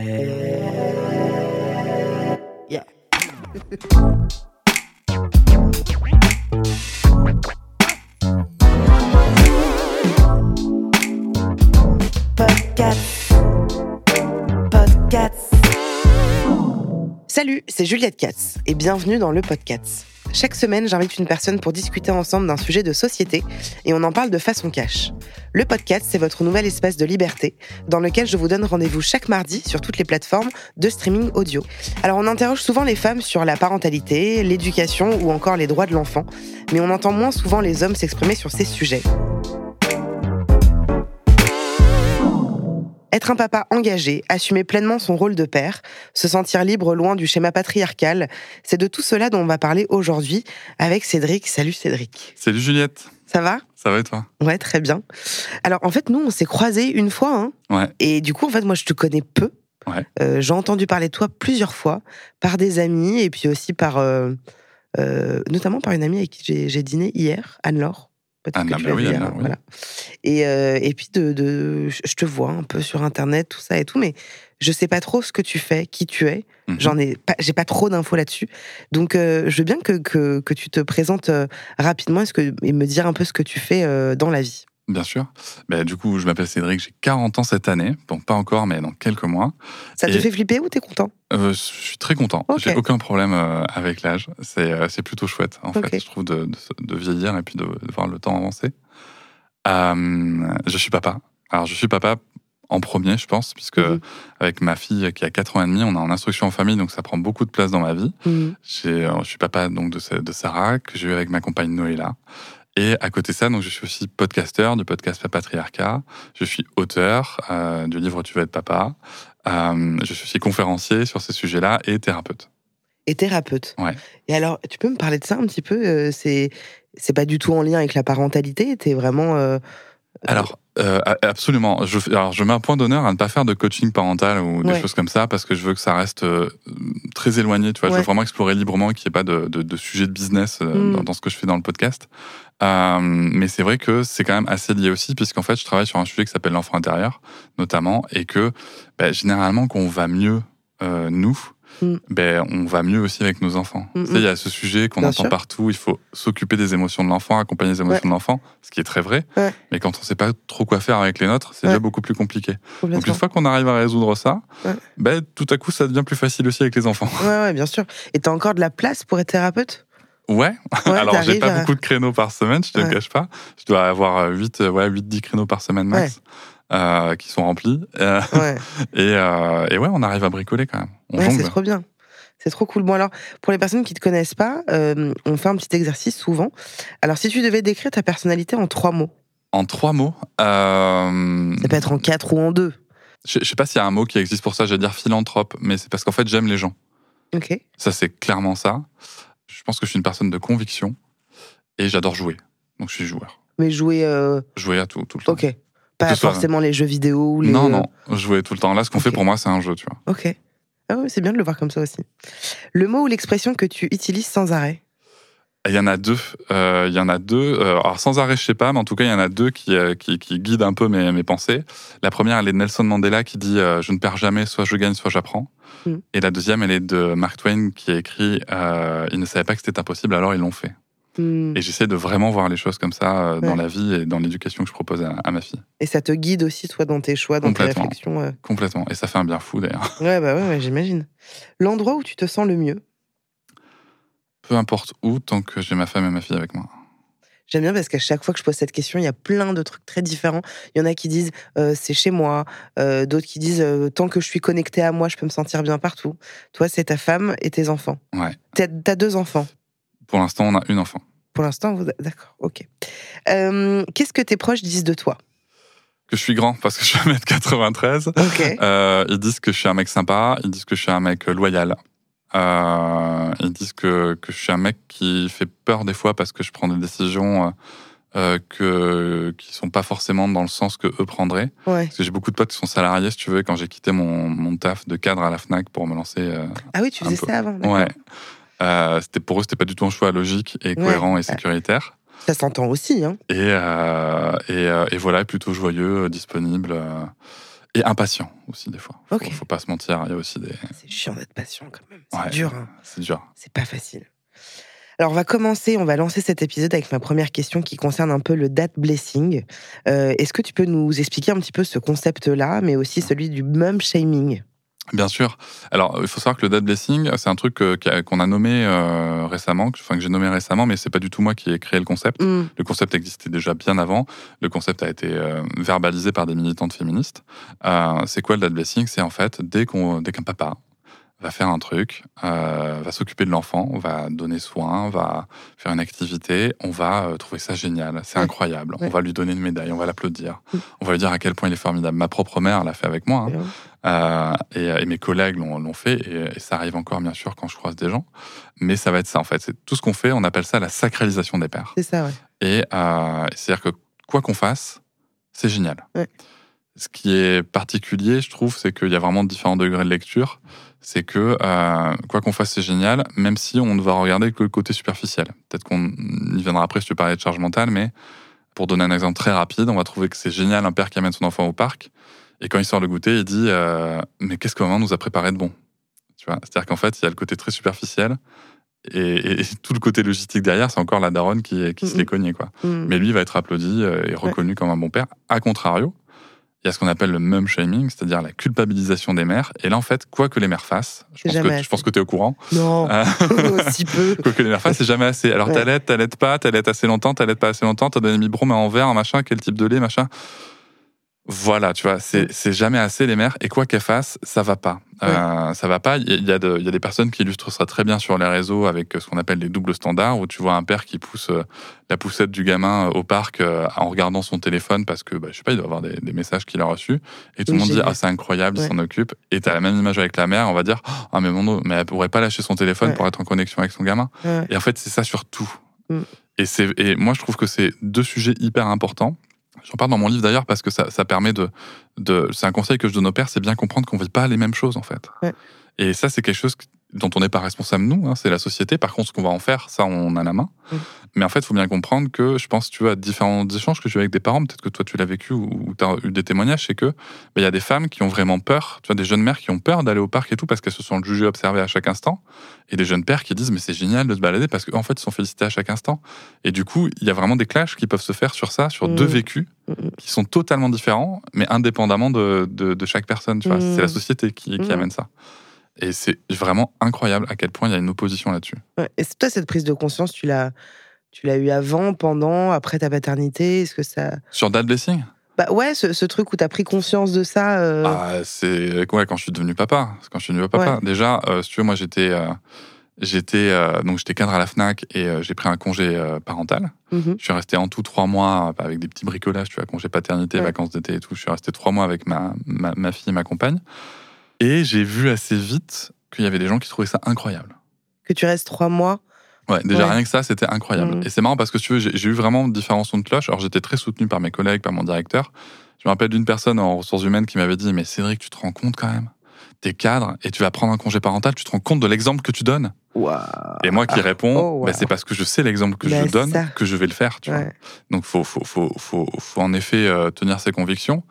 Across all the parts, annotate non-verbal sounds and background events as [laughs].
Yeah. Podcast. Podcast. Salut, c'est Juliette Katz et bienvenue dans le podcast. Chaque semaine, j'invite une personne pour discuter ensemble d'un sujet de société et on en parle de façon cash. Le podcast, c'est votre nouvel espace de liberté dans lequel je vous donne rendez-vous chaque mardi sur toutes les plateformes de streaming audio. Alors, on interroge souvent les femmes sur la parentalité, l'éducation ou encore les droits de l'enfant, mais on entend moins souvent les hommes s'exprimer sur ces sujets. Être un papa engagé, assumer pleinement son rôle de père, se sentir libre loin du schéma patriarcal, c'est de tout cela dont on va parler aujourd'hui avec Cédric. Salut Cédric. Salut Juliette, Ça va? Ça va et toi? Ouais, très bien. Alors en fait, nous, on s'est croisés une fois, hein, Ouais, et du coup, en fait, moi, je te connais peu. Ouais. Euh, J'ai entendu parler de toi plusieurs fois par des amis et puis aussi par, euh, euh, notamment par une amie avec qui j'ai- j'ai dîné hier, Anne-Laure. Peut-être que ah tu bah l'as oui, vu, oui. voilà. Et, euh, et puis de, de, je te vois un peu sur internet, tout ça et tout, mais je sais pas trop ce que tu fais, qui tu es. Mhm. J'en ai pas, j'ai pas trop d'infos là-dessus. Donc, euh, je veux bien que, que, que tu te présentes euh, rapidement que, et me dire un peu ce que tu fais dans la vie. Bien sûr. Bah, du coup, je m'appelle Cédric, j'ai 40 ans cette année. Bon, pas encore, mais dans quelques mois. Ça te fait flipper ou t'es content? Euh, je suis très content. J'ai aucun problème euh, avec l'âge. C'est euh, c'est plutôt chouette, en fait, je trouve, de, de, de vieillir et puis de, de voir le temps avancer. Euh, je suis papa. Alors, je suis papa en premier, je pense, puisque Mhm. avec ma fille qui a 4 ans et demi, on est en instruction en famille, donc ça prend beaucoup de place dans ma vie. Mhm. Je suis papa donc de, de Sarah, que j'ai eu avec ma compagne Noéla. Et à côté de ça, donc, je suis aussi podcasteur du podcast Papatriarcat. Je suis auteur euh, du livre Tu veux être papa. Euh, je suis aussi conférencier sur ces sujets-là et thérapeute. Et thérapeute. Ouais. Et alors, tu peux me parler de ça un petit peu euh, C'est c'est pas du tout en lien avec la parentalité. T'es vraiment. euh, Alors, euh, absolument. Je, alors, je mets un point d'honneur à ne pas faire de coaching parental ou des Ouais. choses comme ça parce que je veux que ça reste euh, très éloigné. Tu vois, je veux vraiment explorer librement qu'il n'y ait pas de, de, de sujet de business euh, Mm. dans, dans ce que je fais dans le podcast. Euh, mais c'est vrai que c'est quand même assez lié aussi puisqu'en fait, je travaille sur un sujet qui s'appelle l'enfant intérieur, notamment, et que bah, généralement, quand on va mieux, euh, nous, Mm. ben, on va mieux aussi avec nos enfants. Mm, Tu sais, il y a ce sujet qu'on entend sûr. partout, il faut s'occuper des émotions de l'enfant, accompagner les émotions Ouais. de l'enfant, ce qui est très vrai. Ouais. Mais quand on sait pas trop quoi faire avec les nôtres, c'est Ouais. déjà beaucoup plus compliqué. Donc une fois qu'on arrive à résoudre ça, ben, tout à coup, ça devient plus facile aussi avec les enfants. Ouais, ouais, bien sûr. Et t'as encore de la place pour être thérapeute? Ouais, Ouais, [laughs] alors j'ai pas à- beaucoup de créneaux par semaine, je te le cache pas. Je dois avoir 8, ouais, 8 10 créneaux par semaine max. euh, qui sont remplis. Euh, Ouais. [laughs] et, euh, et ouais, on arrive à bricoler quand même. On Ouais, c'est trop bien. C'est trop cool. Bon, alors, pour les personnes qui te connaissent pas, euh, on fait un petit exercice souvent. Alors, si tu devais décrire ta personnalité en trois mots, En trois mots, euh, ça peut être en quatre ou en deux. je, je sais pas s'il y a un mot qui existe pour ça, j'allais dire philanthrope, mais c'est parce qu'en fait j'aime les gens. Ok. Ça, c'est clairement ça. Je pense que je suis une personne de conviction et j'adore jouer. Donc, je suis joueur. Mais jouer. euh, Jouer à tout, tout le temps. Ok. Pas soit- forcément les jeux vidéo ou les. Non, non, jouer tout le temps. Là, ce qu'on fait pour moi, c'est un jeu, tu vois. Ok. Ah ouais, c'est bien de le voir comme ça aussi. Le mot ou l'expression que tu utilises sans arrêt? Il y en a deux. Euh, Il y en a deux. Euh, alors, sans arrêt, je sais pas, mais en tout cas, il y en a deux qui, euh, qui, qui guident un peu mes, mes pensées. La première, elle est de Nelson Mandela qui dit euh, Je ne perds jamais, soit je gagne, soit j'apprends. Mm. Et la deuxième, elle est de Mark Twain qui a écrit euh, Ils ne savaient pas que c'était impossible, alors ils l'ont fait. Hmm. Et j'essaie de vraiment voir les choses comme ça dans la vie et dans l'éducation que je propose à, à ma fille. Et ça te guide aussi, toi, dans tes choix, dans tes réflexions. Complètement. Et ça fait un bien fou, d'ailleurs. Ouais, bah ouais, ouais, j'imagine. L'endroit où tu te sens le mieux? Peu importe où, tant que j'ai ma femme et ma fille avec moi. J'aime bien parce qu'à chaque fois que je pose cette question, il y a plein de trucs très différents. Il y en a qui disent euh, c'est chez moi, euh, d'autres qui disent euh, tant que je suis connecté à moi, je peux me sentir bien partout. Toi, c'est ta femme et tes enfants. Ouais. T'as deux enfants. Pour l'instant, on a une enfant. Pour l'instant, vous... d'accord, ok. Qu'est-ce que tes proches disent de toi? Que je suis grand parce que je suis 1m93. Ok. Euh, ils disent que je suis un mec sympa, ils disent que je suis un mec loyal. Euh, ils disent que, que je suis un mec qui fait peur des fois parce que je prends des décisions euh, euh, que, qui sont pas forcément dans le sens que eux prendraient. Ouais. Parce que j'ai beaucoup de potes qui sont salariés, si tu veux, quand j'ai quitté mon, mon taf de cadre à la FNAC pour me lancer. euh, Ah oui, tu faisais peu. ça avant. ouais. C'était pour eux, c'était pas du tout un choix logique et cohérent et sécuritaire. Ça s'entend aussi, hein. Et, et, et voilà, plutôt joyeux, disponible et impatient aussi des fois. Faut, Ok. faut pas se mentir, il y a aussi des. C'est chiant d'être patient quand même. C'est Ouais. dur. hein. C'est dur. C'est pas facile. Alors, on va commencer, on va lancer cet épisode avec ma première question qui concerne un peu le date blessing. Euh, Est-ce que tu peux nous expliquer un petit peu ce concept-là, mais aussi celui du mum shaming? Bien sûr. Alors, il faut savoir que le date blessing, c'est un truc euh, qu'on a nommé euh, récemment, enfin que j'ai nommé récemment, mais c'est pas du tout moi qui ai créé le concept. Hmm, Le concept existait déjà bien avant. Le concept a été euh, verbalisé par des militantes féministes. Euh, c'est quoi le date blessing? C'est en fait dès qu'on, dès qu'un papa va faire un truc, euh, va s'occuper de l'enfant, va donner soin, va faire une activité, on va euh, trouver ça génial, c'est Ouais. incroyable. Ouais. On va lui donner une médaille, on va l'applaudir, Mm. on va lui dire à quel point il est formidable. Ma propre mère l'a fait avec moi. hein. bien. Euh, et, et mes collègues l'ont l'ont fait, et, et ça arrive encore bien sûr quand je croise des gens. Mais ça va être ça en fait. C'est tout ce qu'on fait, on appelle ça la sacralisation des pères. C'est ça, ouais. Et euh, c'est-à-dire que quoi qu'on fasse, c'est génial. Ce qui est particulier, je trouve, c'est qu'il y a vraiment différents degrés de lecture. C'est que euh, quoi qu'on fasse, c'est génial, même si on ne va regarder que le côté superficiel. Peut-être qu'on y viendra après si tu parlais de charge mentale, mais pour donner un exemple très rapide, on va trouver que c'est génial un père qui amène son enfant au parc, et quand il sort le goûter, il dit euh, Mais qu'est-ce que maman nous a préparé de bon? Tu vois C'est-à-dire qu'en fait, il y a le côté très superficiel, et, et tout le côté logistique derrière, c'est encore la daronne qui, qui se l'est cognée, quoi. Hmm. Mais lui va être applaudi euh, et reconnu comme un bon père. A contrario, il y a ce qu'on appelle le mum shaming, c'est-à-dire la culpabilisation des mères. Et là, en fait, quoi que les mères fassent, je pense, que, assez. je pense que tu es au courant, Non, euh, [laughs] aussi peu. [laughs] quoi que les mères fassent, c'est jamais assez. Alors, Ouais. t'allaites, t'allaites pas, t'allaites assez longtemps, t'allaites pas assez longtemps, t'as donné biberon, mais en verre, machin, quel type de lait, machin. Voilà, tu vois, Mm. c'est c'est jamais assez les mères. Et quoi qu'elles fassent, ça va pas. Euh, ça va pas. Il y, a de- il y a des personnes qui illustrent ça très bien sur les réseaux avec ce qu'on appelle les doubles standards, où tu vois un père qui pousse euh, la poussette du gamin au parc euh, en regardant son téléphone parce que, bah, je sais pas, il doit avoir des, des messages qu'il a reçus. Et tout Oui, le monde dit, ah, c'est incroyable, Ouais. il s'en occupe. Et t'as la même image avec la mère, on va dire, ah, mais mon mais elle pourrait pas lâcher son téléphone Ouais. pour être en connexion avec son gamin. Et en fait, c'est ça sur tout. Mm. Et, c'est, et moi, je trouve que c'est deux sujets hyper importants. J'en parle dans mon livre d'ailleurs parce que ça, ça permet de, de. C'est un conseil que je donne aux pères, c'est bien comprendre qu'on ne vit pas les mêmes choses en fait. Ouais. Et ça, c'est quelque chose dont on n'est pas responsable nous, hein, c'est la société. Par contre, ce qu'on va en faire, ça, on a la main. Mm. Mais en fait, il faut bien comprendre que je pense, tu vois, à différents échanges que j'ai eu avec des parents, peut-être que toi tu l'as vécu ou tu as eu des témoignages, c'est que ben, il y a des femmes qui ont vraiment peur, tu vois, des jeunes mères qui ont peur d'aller au parc et tout parce qu'elles se sont jugées, observées à chaque instant, et des jeunes pères qui disent mais c'est génial de se balader parce qu'en fait ils sont félicités à chaque instant. Et du coup, il y a vraiment des clashs qui peuvent se faire sur ça, sur Mm. deux vécus Mm. qui sont totalement différents, mais indépendamment de, de, de chaque personne. Tu vois, Mm. c'est la société qui, qui Mm. amène ça. Et c'est vraiment incroyable à quel point il y a une opposition là-dessus. Ouais. Et toi, cette prise de conscience, tu l'as, tu l'as eu avant, pendant, après ta paternité? Est-ce que ça. Sur Dad Blessing, Bah ouais, ce, ce truc où t'as pris conscience de ça. euh, Ah, c'est ouais, quand je suis devenu papa. Quand je suis devenu papa. Ouais. Déjà, euh, si tu veux, moi j'étais euh, j'étais donc j'étais cadre à la Fnac et j'ai pris un congé parental. mhm. Je suis resté en tout trois mois avec des petits bricolages, tu vois, congé paternité, Ouais. vacances d'été et tout. Je suis resté trois mois avec ma, ma, ma fille et ma compagne. Et j'ai vu assez vite qu'il y avait des gens qui trouvaient ça incroyable. Que tu restes trois mois. Ouais, déjà Ouais. rien que ça, c'était incroyable. Mhm. Et c'est marrant parce que si tu veux, j'ai eu vraiment différents sons de cloche. Alors j'étais très soutenu par mes collègues, par mon directeur. Je me rappelle d'une personne en ressources humaines qui m'avait dit Mais Cédric, tu te rends compte quand même T'es cadre et tu vas prendre un congé parental, tu te rends compte de l'exemple que tu donnes Waouh. Et moi qui réponds Oh, wow. bah, C'est parce que je sais l'exemple que Bah, je donne que je vais le faire. Tu vois. Donc faut, faut, faut, faut, faut en effet euh, tenir ses convictions.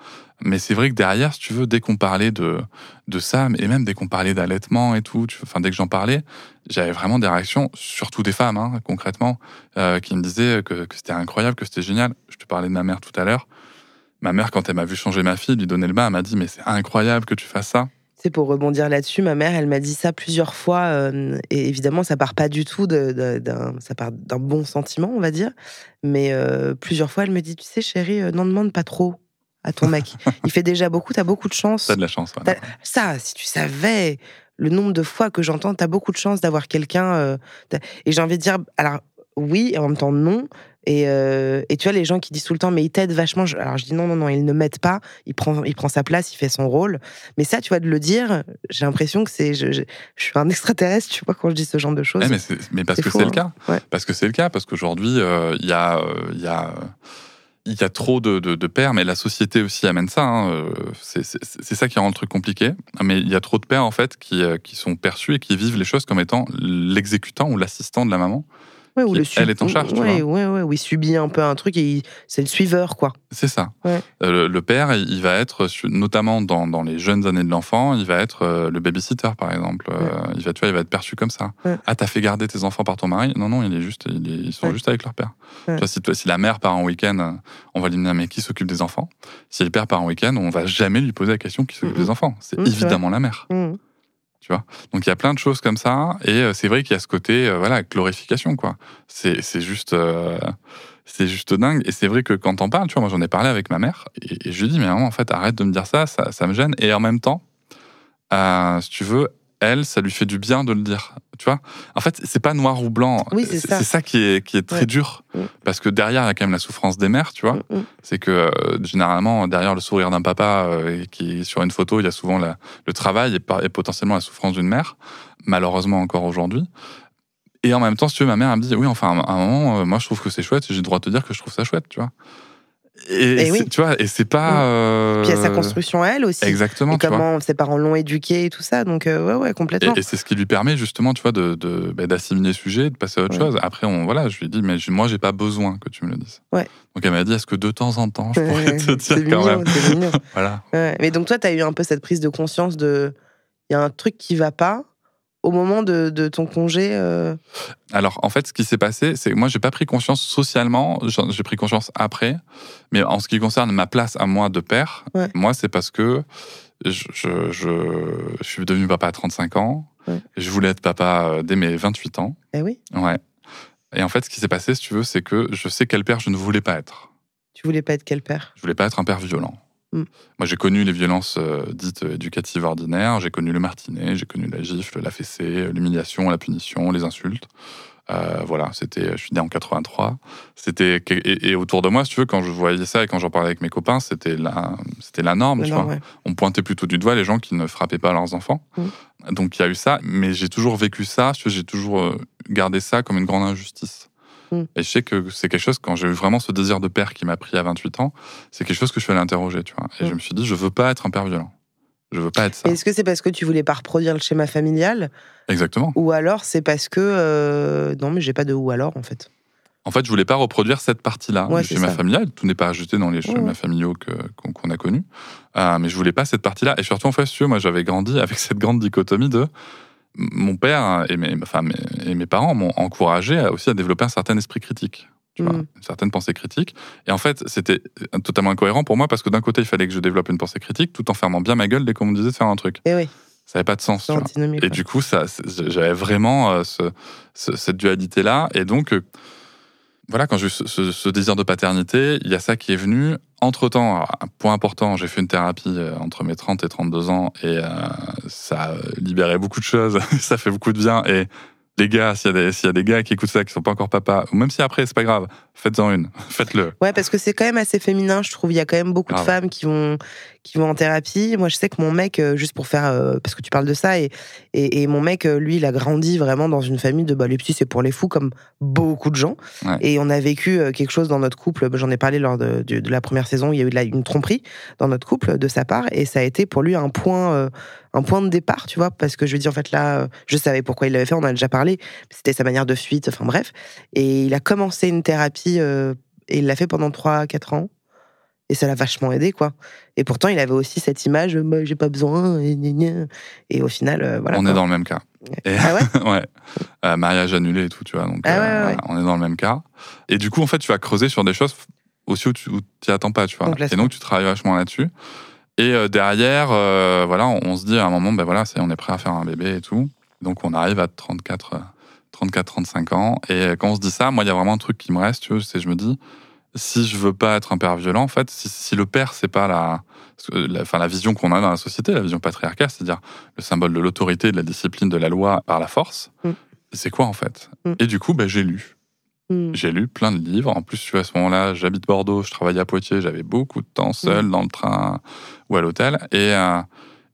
Mais c'est vrai que derrière, si tu veux, dès qu'on parlait de, de ça, et même dès qu'on parlait d'allaitement et tout, enfin, dès que j'en parlais, j'avais vraiment des réactions, surtout des femmes, hein, concrètement, euh, qui me disaient que, que c'était incroyable, que c'était génial. Je te parlais de ma mère tout à l'heure. Ma mère, quand elle m'a vu changer ma fille, lui donner le bain, elle m'a dit Mais c'est incroyable que tu fasses ça. C'est pour rebondir là-dessus, ma mère, elle m'a dit ça plusieurs fois, euh, et évidemment, ça part pas du tout d'un, ça part d'un bon sentiment, on va dire, mais euh, plusieurs fois, elle me dit, tu sais, chérie, n'en demande pas trop à ton mec. [laughs] Il fait déjà beaucoup, t'as beaucoup de chance. T'as de la chance. ouais. Ça, si tu savais le nombre de fois que j'entends, t'as beaucoup de chance d'avoir quelqu'un. euh, et j'ai envie de dire, alors oui, et en même temps non. Et, euh, et tu vois, les gens qui disent tout le temps, mais il t'aide vachement. Alors je dis non, non, non, il ne m'aide pas. Il prend, il prend sa place, il fait son rôle. Mais ça, tu vois, de le dire, j'ai l'impression que c'est. Je, je, je suis un extraterrestre, tu vois, quand je dis ce genre de choses. Ouais, mais, parce que c'est le hein. cas. Parce que c'est le cas, parce qu'aujourd'hui, euh, il y a, il y a, il y a trop de, pères, mais la société aussi amène ça. hein, euh, c'est ça qui rend le truc compliqué. Mais il y a trop de pères en fait qui, euh, qui sont perçus et qui vivent les choses comme étant l'exécutant ou l'assistant de la maman. Ouais, ou le elle est en charge, tu ouais, vois. ouais, ouais, où il subit un peu un truc et il- c'est le suiveur, quoi. C'est ça. Euh, le, père, il va être, notamment dans, dans les jeunes années de l'enfant, il va être euh, le babysitter, par exemple. Euh, il va, tu vois, il va être perçu comme ça. Ah, t'as fait garder tes enfants par ton mari? Non, non, il est juste, il est- ils sont juste avec leur père. Tu vois, si, si la mère part en week-end, on va lui demander mais qui s'occupe des enfants? Si le père part en week-end, on va jamais lui poser la question qui s'occupe Mhm. des enfants. C'est c'est évidemment la mère. Mmh. Donc il y a plein de choses comme ça, et euh, c'est vrai qu'il y a ce côté, euh, voilà, glorification, quoi. C'est juste, euh, c'est juste dingue. Et c'est vrai que quand on parle, tu vois, moi j'en ai parlé avec ma mère, et, je lui dis, mais maman, en fait, arrête de me dire ça, ça, ça me gêne. Et en même temps, si tu veux, elle, ça lui fait du bien de le dire. Tu vois En fait, c'est pas noir ou blanc. Oui, c'est ça. Qui est, qui est très Ouais. dur. Mm. Parce que derrière, il y a quand même la souffrance des mères, tu vois. Mmh, mmh. C'est que euh, généralement, derrière le sourire d'un papa euh, et qui est sur une photo, il y a souvent la- le travail et, par- et potentiellement la souffrance d'une mère, malheureusement encore aujourd'hui. Et en même temps, si tu veux, ma mère elle me dit Oui, enfin, à un moment, euh, moi je trouve que c'est chouette et j'ai le droit de te dire que je trouve ça chouette, tu vois. Et, Et c'est- oui. tu vois, et c'est pas. Euh, Puis il y a sa construction à elle aussi. Exactement, et tu vois. comment ses parents l'ont éduquée et tout ça. Donc, euh, ouais, ouais, complètement. Et, et c'est ce qui lui permet justement, tu vois, de, de- bah, d'assimiler le sujet, de passer à autre Ouais. chose. Après, on, voilà, je lui ai dit, mais je- moi, j'ai pas besoin que tu me le dises. Ouais. Donc elle m'a dit, est-ce que de temps en temps, je [laughs] pourrais te dire c'est quand mignon, même? c'est mignon. [laughs] Voilà. Ouais. Mais donc, toi, tu as eu un peu cette prise de conscience de. Il y a un truc qui va pas au moment de, de ton congé. euh, Alors, en fait, ce qui s'est passé, c'est que moi, j'ai pas pris conscience socialement, j'ai pris conscience après. Mais en ce qui concerne ma place à moi de père, Ouais. moi, c'est parce que je, je, je- je suis devenu papa à 35 ans. Ouais. Je voulais être papa euh, dès mes 28 ans. Eh oui, Ouais. Et en fait, ce qui s'est passé, si tu veux, c'est que je sais quel père je ne voulais pas être. tu voulais pas être quel père? Je voulais pas être un père violent. Mm. Moi, j'ai connu les violences euh, dites éducatives ordinaires, j'ai connu le martinet, j'ai connu la gifle, la fessée, l'humiliation, la punition, les insultes. Euh, voilà, c'était, je suis né en 83. C'était et, et autour de moi, si tu veux, quand je voyais ça et quand j'en parlais avec mes copains, c'était la, c'était la norme. tu Non, vois. ouais. On pointait plutôt du doigt les gens qui ne frappaient pas leurs enfants. Mm. Donc il y a eu ça, mais j'ai toujours vécu ça. J'ai toujours euh, gardé ça comme une grande injustice. Mm. Et je sais que c'est quelque chose, quand j'ai eu vraiment ce désir de père qui m'a pris à 28 ans, c'est quelque chose que je suis allé interroger, tu vois. Et Mm. je me suis dit, je veux pas être un père violent. Je veux pas être ça. Est-ce que c'est parce que tu voulais pas reproduire le schéma familial? Exactement. ou alors c'est parce que euh, non mais j'ai pas de ou alors en fait? En fait, je voulais pas reproduire cette partie-là Ouais, du schéma ça. familial. Tout n'est pas ajouté dans les schémas ouais. familiaux que- qu'on a connus. Euh, mais je voulais pas cette partie-là. Et surtout, en fait, si tu veux, moi, j'avais grandi avec [laughs] cette grande dichotomie de mon père et mes, enfin, mes, et mes parents m'ont encouragé à- aussi à développer un certain esprit critique. Tu vois, Mm. une certaine pensée critique. Et en fait, c'était totalement incohérent pour moi parce que d'un côté, il fallait que je développe une pensée critique tout en fermant bien ma gueule dès qu'on me disait de faire un truc. Et oui, Ça n'avait pas de sens. tu vois. Et du coup, ça, j'avais vraiment euh, ce- ce- cette dualité-là. Et donc, euh, voilà, quand j'ai eu ce désir de paternité, il y a ça qui est venu. Entre-temps, un point important, j'ai fait une thérapie euh, entre mes 30 et 32 ans et euh, ça a libéré beaucoup de choses. [laughs] ça fait beaucoup de bien. Et les gars, s'il y, a des- s'il y a des gars qui écoutent ça, qui sont pas encore papa, ou même si après, c'est pas grave, faites-en une. [laughs] Faites-le. Ouais, parce que c'est quand même assez féminin, je trouve. Il y a quand même beaucoup de femmes qui vont, qui vont en thérapie. Moi, je sais que mon mec, euh, juste pour faire, euh, parce que tu parles de ça, et, et, et mon mec, euh, lui, il a grandi vraiment dans une famille de bah, les petits, c'est pour les fous, comme beaucoup de gens. Ouais. Et on a vécu quelque chose dans notre couple. J'en ai parlé lors de, de- de la première saison. Il y a eu de la- une tromperie dans notre couple de sa part, et ça a été pour lui un point, euh, un point de départ, tu vois, parce que je lui dis en fait là, je savais pourquoi il l'avait fait. On en a déjà parlé. C'était sa manière de fuite. Enfin bref. Et il a commencé une thérapie euh, et il l'a fait pendant 3-4 ans. Et ça l'a vachement aidé, quoi. Et pourtant, il avait aussi cette image, Bah, j'ai pas besoin, et, au final, euh, voilà. on quoi. est dans le même cas. Et- Ah ouais [laughs] ouais. Euh, mariage annulé et tout, tu vois. Donc, Ah ouais, ouais, ouais. on est dans le même cas. Et du coup, en fait, tu vas creuser sur des choses aussi où tu t'y attends pas, tu vois. Et donc, tu travailles vachement là-dessus. Et euh, derrière, euh, voilà, on, on se dit à un moment, ben voilà, on est prêt à faire un bébé et tout. Donc, on arrive à 34, euh, 34 35 ans. Et quand on se dit ça, moi, il y a vraiment un truc qui me reste, tu vois, c'est je me dis, si je veux pas être un père violent, en fait, si, si le père, c'est pas la, enfin, la vision qu'on a dans la société, la vision patriarcale, c'est-à-dire le symbole de l'autorité, de la discipline, de la loi par la force, Mm. c'est quoi en fait? Mm. Et du coup, ben, j'ai lu. Mm. J'ai lu plein de livres. En plus, à ce moment-là, j'habite Bordeaux, je travaille à Poitiers, j'avais beaucoup de temps seul dans le train ou à l'hôtel. Et, euh,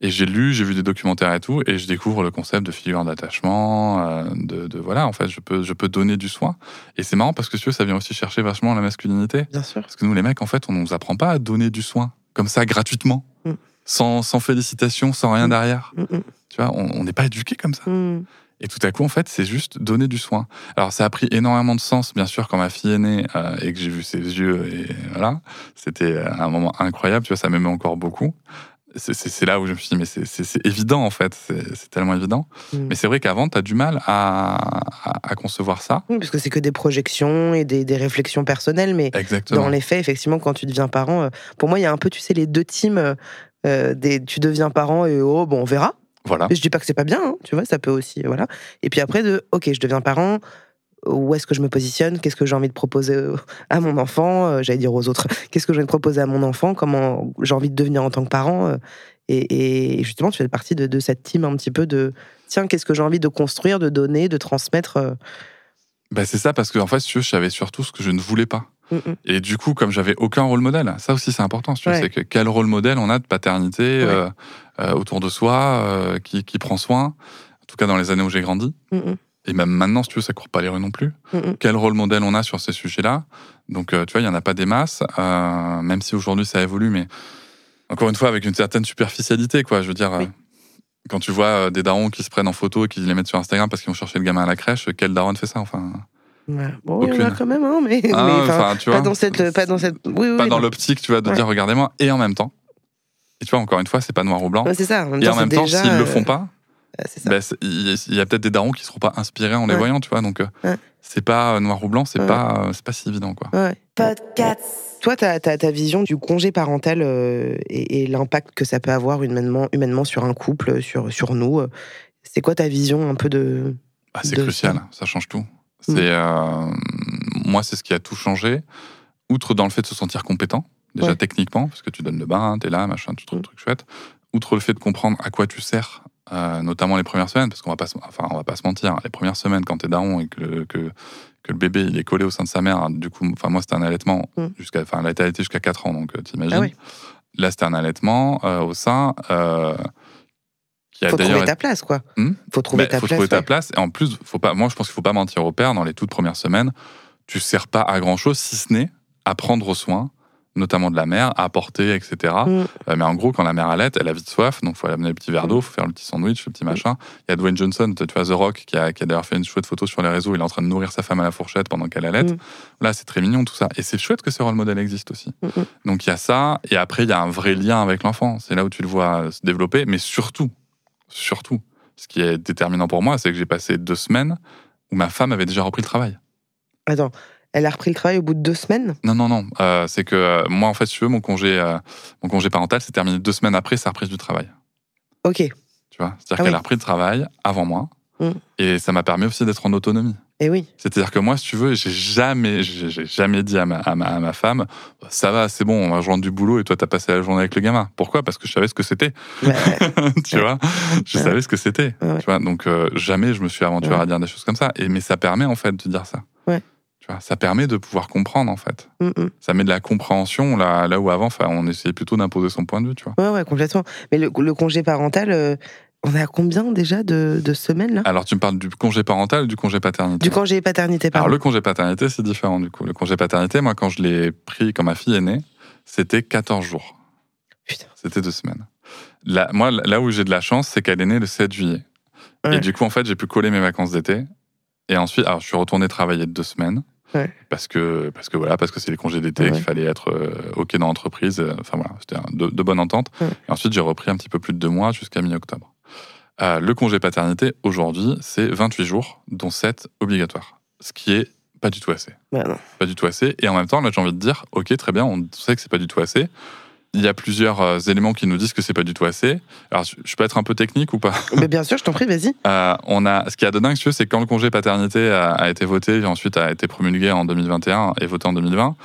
et j'ai lu, j'ai vu des documentaires et tout, et je découvre le concept de figure d'attachement, euh, de, de voilà, en fait, je peux, je peux donner du soin. Et c'est marrant parce que si tu veux, ça vient aussi chercher vachement la masculinité. Bien sûr. Parce que nous, les mecs, en fait, on nous apprend pas à donner du soin comme ça gratuitement, Mm. sans, sans félicitations, sans rien Mm. derrière. Mm, Tu vois, on n'est pas éduqué comme ça. Et tout à coup, en fait, c'est juste donner du soin. Alors, ça a pris énormément de sens, bien sûr, quand ma fille est née euh, et que j'ai vu ses yeux. Et voilà, c'était un moment incroyable. Tu vois, ça m'aimait encore beaucoup. C'est- là où je me suis dit, mais c'est- évident, en fait. C'est tellement évident. Mm. Mais c'est vrai qu'avant, tu as du mal à, à- à concevoir ça. Oui, parce que c'est que des projections et des, des réflexions personnelles, mais Exactement. dans les faits, effectivement, quand tu deviens parent, euh, pour moi, il y a un peu, tu sais, les deux teams. euh, euh, des, tu deviens parent et oh, bon, on verra. Voilà. Je dis pas que c'est pas bien, hein, tu vois, ça peut aussi, voilà. Et puis après, de, ok, je deviens parent, où est-ce que je me positionne Qu'est-ce que j'ai envie de proposer euh, à mon enfant Euh, J'allais dire aux autres. [laughs] Qu'est-ce que je vais proposer à mon enfant Comment j'ai envie de devenir en tant que parent euh, et, et justement, tu fais partie de, de cette team un petit peu de, tiens, qu'est-ce que j'ai envie de construire, de donner, de transmettre Bah, c'est ça, parce que en fait, je savais surtout ce que je ne voulais pas. mm, mm. Et du coup, comme j'avais aucun rôle modèle, ça aussi c'est important. Ouais. C'est que quel rôle modèle on a de paternité Ouais. euh, euh, autour de soi, euh, qui, qui prend soin. En tout cas, dans les années où j'ai grandi. Mm, mm, Et même maintenant, si tu veux, ça court pas les rues non plus. mm. Quel rôle modèle on a sur ces sujets-là Donc, euh, tu vois, il y en a pas des masses, euh, même si aujourd'hui ça évolue, mais encore une fois, avec une certaine superficialité, quoi. Je veux dire, Oui. euh, quand tu vois des darons qui se prennent en photo et qui les mettent sur Instagram parce qu'ils vont chercher le gamin à la crèche, quel daron fait ça Enfin, Ouais. Bon, il y en a Aucune. quand même, hein, mais, Ah, mais, enfin, pas dans cette, pas dans cette, oui, oui, pas dans l'optique, tu vois, de Ouais. dire regardez-moi, et en même temps. Et tu vois, encore une fois, c'est pas noir ou blanc. Ouais, c'est ça. En même et temps, en même temps, s'ils le euh, font pas, euh, c'est ça. ben, il y a- il y a peut-être des darons qui seront pas inspirés en les Ouais. voyant, tu vois. Donc, euh, Ouais. c'est pas euh, noir ou blanc, c'est Ouais. pas, c'est pas si évident, quoi. Ouais. Toi, ta, ta, vision du congé parental euh, et, et l'impact que ça peut avoir humainement, humainement sur un couple, sur, sur nous, euh, c'est quoi ta vision un peu de. Ah, c'est de crucial, ça. ça change tout. Mm. C'est euh, moi, c'est ce qui a tout changé. Outre dans le fait de se sentir compétent, déjà Ouais. techniquement, parce que tu donnes le bain, t'es là, machin, tout truc, Mm. truc chouette. Outre le fait de comprendre à quoi tu sers, euh, notamment les premières semaines, parce qu'on va pas, enfin, on va pas se mentir, les premières semaines quand t'es daron et que le, que, que le bébé il est collé au sein de sa mère, du coup, enfin moi c'était un allaitement Mm. jusqu'à, enfin jusqu'à 4 ans, donc euh, t'imagines. Ah. Là c'était un allaitement euh, au sein. Euh, qui a Faut trouver ta place, quoi. Hmm Faut trouver bah, ta faut place. trouver ta ouais. place. Et en plus, faut pas, moi, je pense qu'il faut pas mentir au père dans les toutes premières semaines. Tu sers pas à grand chose, si ce n'est à prendre soin, notamment de la mère, à apporter, etc. Mm. Euh, mais en gros, quand la mère allait, elle a vite soif, donc faut aller amener le petit verre d'eau, faut faire le petit sandwich, le petit machin. Il y a Dwayne Johnson, tu vois, The Rock, qui a, qui a d'ailleurs fait une chouette photo sur les réseaux. Il est en train de nourrir sa femme à la fourchette pendant qu'elle allait. Mm. Là, c'est très mignon tout ça. Et c'est chouette que ce rôle modèle existe aussi. Mm, mm. Donc il y a ça, et après il y a un vrai lien avec l'enfant. C'est là où tu le vois se développer, mais surtout, surtout, ce qui est déterminant pour moi, c'est que j'ai passé deux semaines où ma femme avait déjà repris le travail. Attends, elle a repris le travail au bout de deux semaines Non, non, non. euh, c'est que euh, moi, en fait, si tu veux, mon congé, euh, mon congé parental s'est terminé deux semaines après sa reprise du travail. Ok. Tu vois, c'est-à-dire Ah qu'elle oui. a repris le travail avant moi, Mm. et ça m'a permis aussi d'être en autonomie. Et oui. C'est-à-dire que moi, si tu veux, j'ai jamais, j'ai jamais dit à ma, à, ma, à ma femme, ça va, c'est bon, on va joindre du boulot et toi, t'as passé la journée avec le gamin. Pourquoi? Parce que je savais ce que c'était. Bah, [laughs] tu vois? Je Ouais. savais ce que c'était. Ouais. Tu vois? Donc, jamais je me suis aventuré Ouais. à dire des choses comme ça. Et, mais ça permet, en fait, de dire ça. Ouais. Tu vois Ça permet de pouvoir comprendre, en fait. mm, mm. Ça met de la compréhension là, là où avant, on essayait plutôt d'imposer son point de vue, tu vois. Ouais, ouais, complètement. Mais le, le congé parental, euh, on est à combien déjà de, de semaines là? Alors, tu me parles du congé parental ou du congé paternité? Du congé paternité, Alors, pardon. le congé paternité, c'est différent, du coup. Le congé paternité, moi, quand je l'ai pris quand ma fille est née, c'était 14 jours. Putain. C'était deux semaines. Là, moi, là où j'ai de la chance, c'est qu'elle est née le 7 juillet. Ouais. Et du coup, en fait, j'ai pu coller mes vacances d'été. Et ensuite, alors, je suis retourné travailler deux semaines. Ouais. Parce que, parce que voilà, parce que c'est les congés d'été, Ouais. qu'il fallait être euh, OK dans l'entreprise. Enfin voilà, c'était de, de bonne entente. Ouais. Et ensuite, j'ai repris un petit peu plus de deux mois jusqu'à mi-octobre. Euh, le congé paternité, aujourd'hui, c'est 28 jours, dont 7 obligatoires. Ce qui est pas du tout assez Bah pas du tout assez. Et en même temps, là, j'ai envie de dire, ok, très bien, on sait que c'est pas du tout assez. Il y a plusieurs euh, éléments qui nous disent que c'est pas du tout assez. Alors, je peux être un peu technique ou pas Mais bien sûr, je t'en prie, vas-y. [laughs] Euh, On a, ce qui a de dingue, c'est que quand le congé paternité a, a été voté, et ensuite a été promulgué en 2021 et voté en 2020,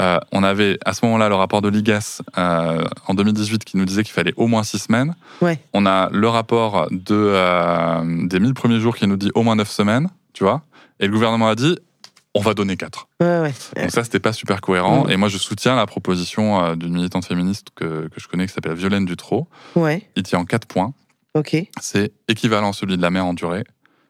euh, on avait à ce moment-là le rapport de l'IGAS euh, en 2018 qui nous disait qu'il fallait au moins six semaines. Ouais. On a le rapport de, des 1000 premiers jours qui nous dit au moins 9 semaines, tu vois. Et le gouvernement a dit, on va donner 4. Ouais, ouais. Donc ça, c'était pas super cohérent. Et moi, je soutiens la proposition euh, d'une militante féministe que, que je connais qui s'appelle Violaine Dutrot. Ouais, Il tient en 4 points. ok. C'est équivalent à celui de la mère en durée,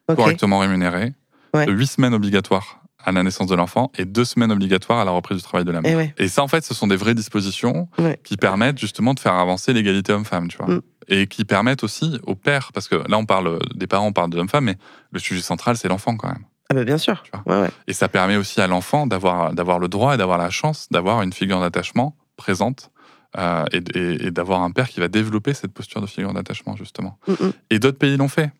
correctement rémunéré, Ouais. 8 semaines obligatoires à la naissance de l'enfant et 2 semaines obligatoires à la reprise du travail de la mère. Et ça, en fait, ce sont des vraies dispositions qui permettent justement de faire avancer l'égalité homme-femme, tu vois. Mm. Et qui permettent aussi aux pères, parce que là, on parle des parents, on parle de l'homme-femme, mais le sujet central, c'est l'enfant quand même. Ah bah bien sûr. Ouais, ouais. Et ça permet aussi à l'enfant d'avoir d'avoir le droit et d'avoir la chance d'avoir une figure d'attachement présente euh, et, et- et d'avoir un père qui va développer cette posture de figure d'attachement, justement. Mm, mm. Et d'autres pays l'ont fait.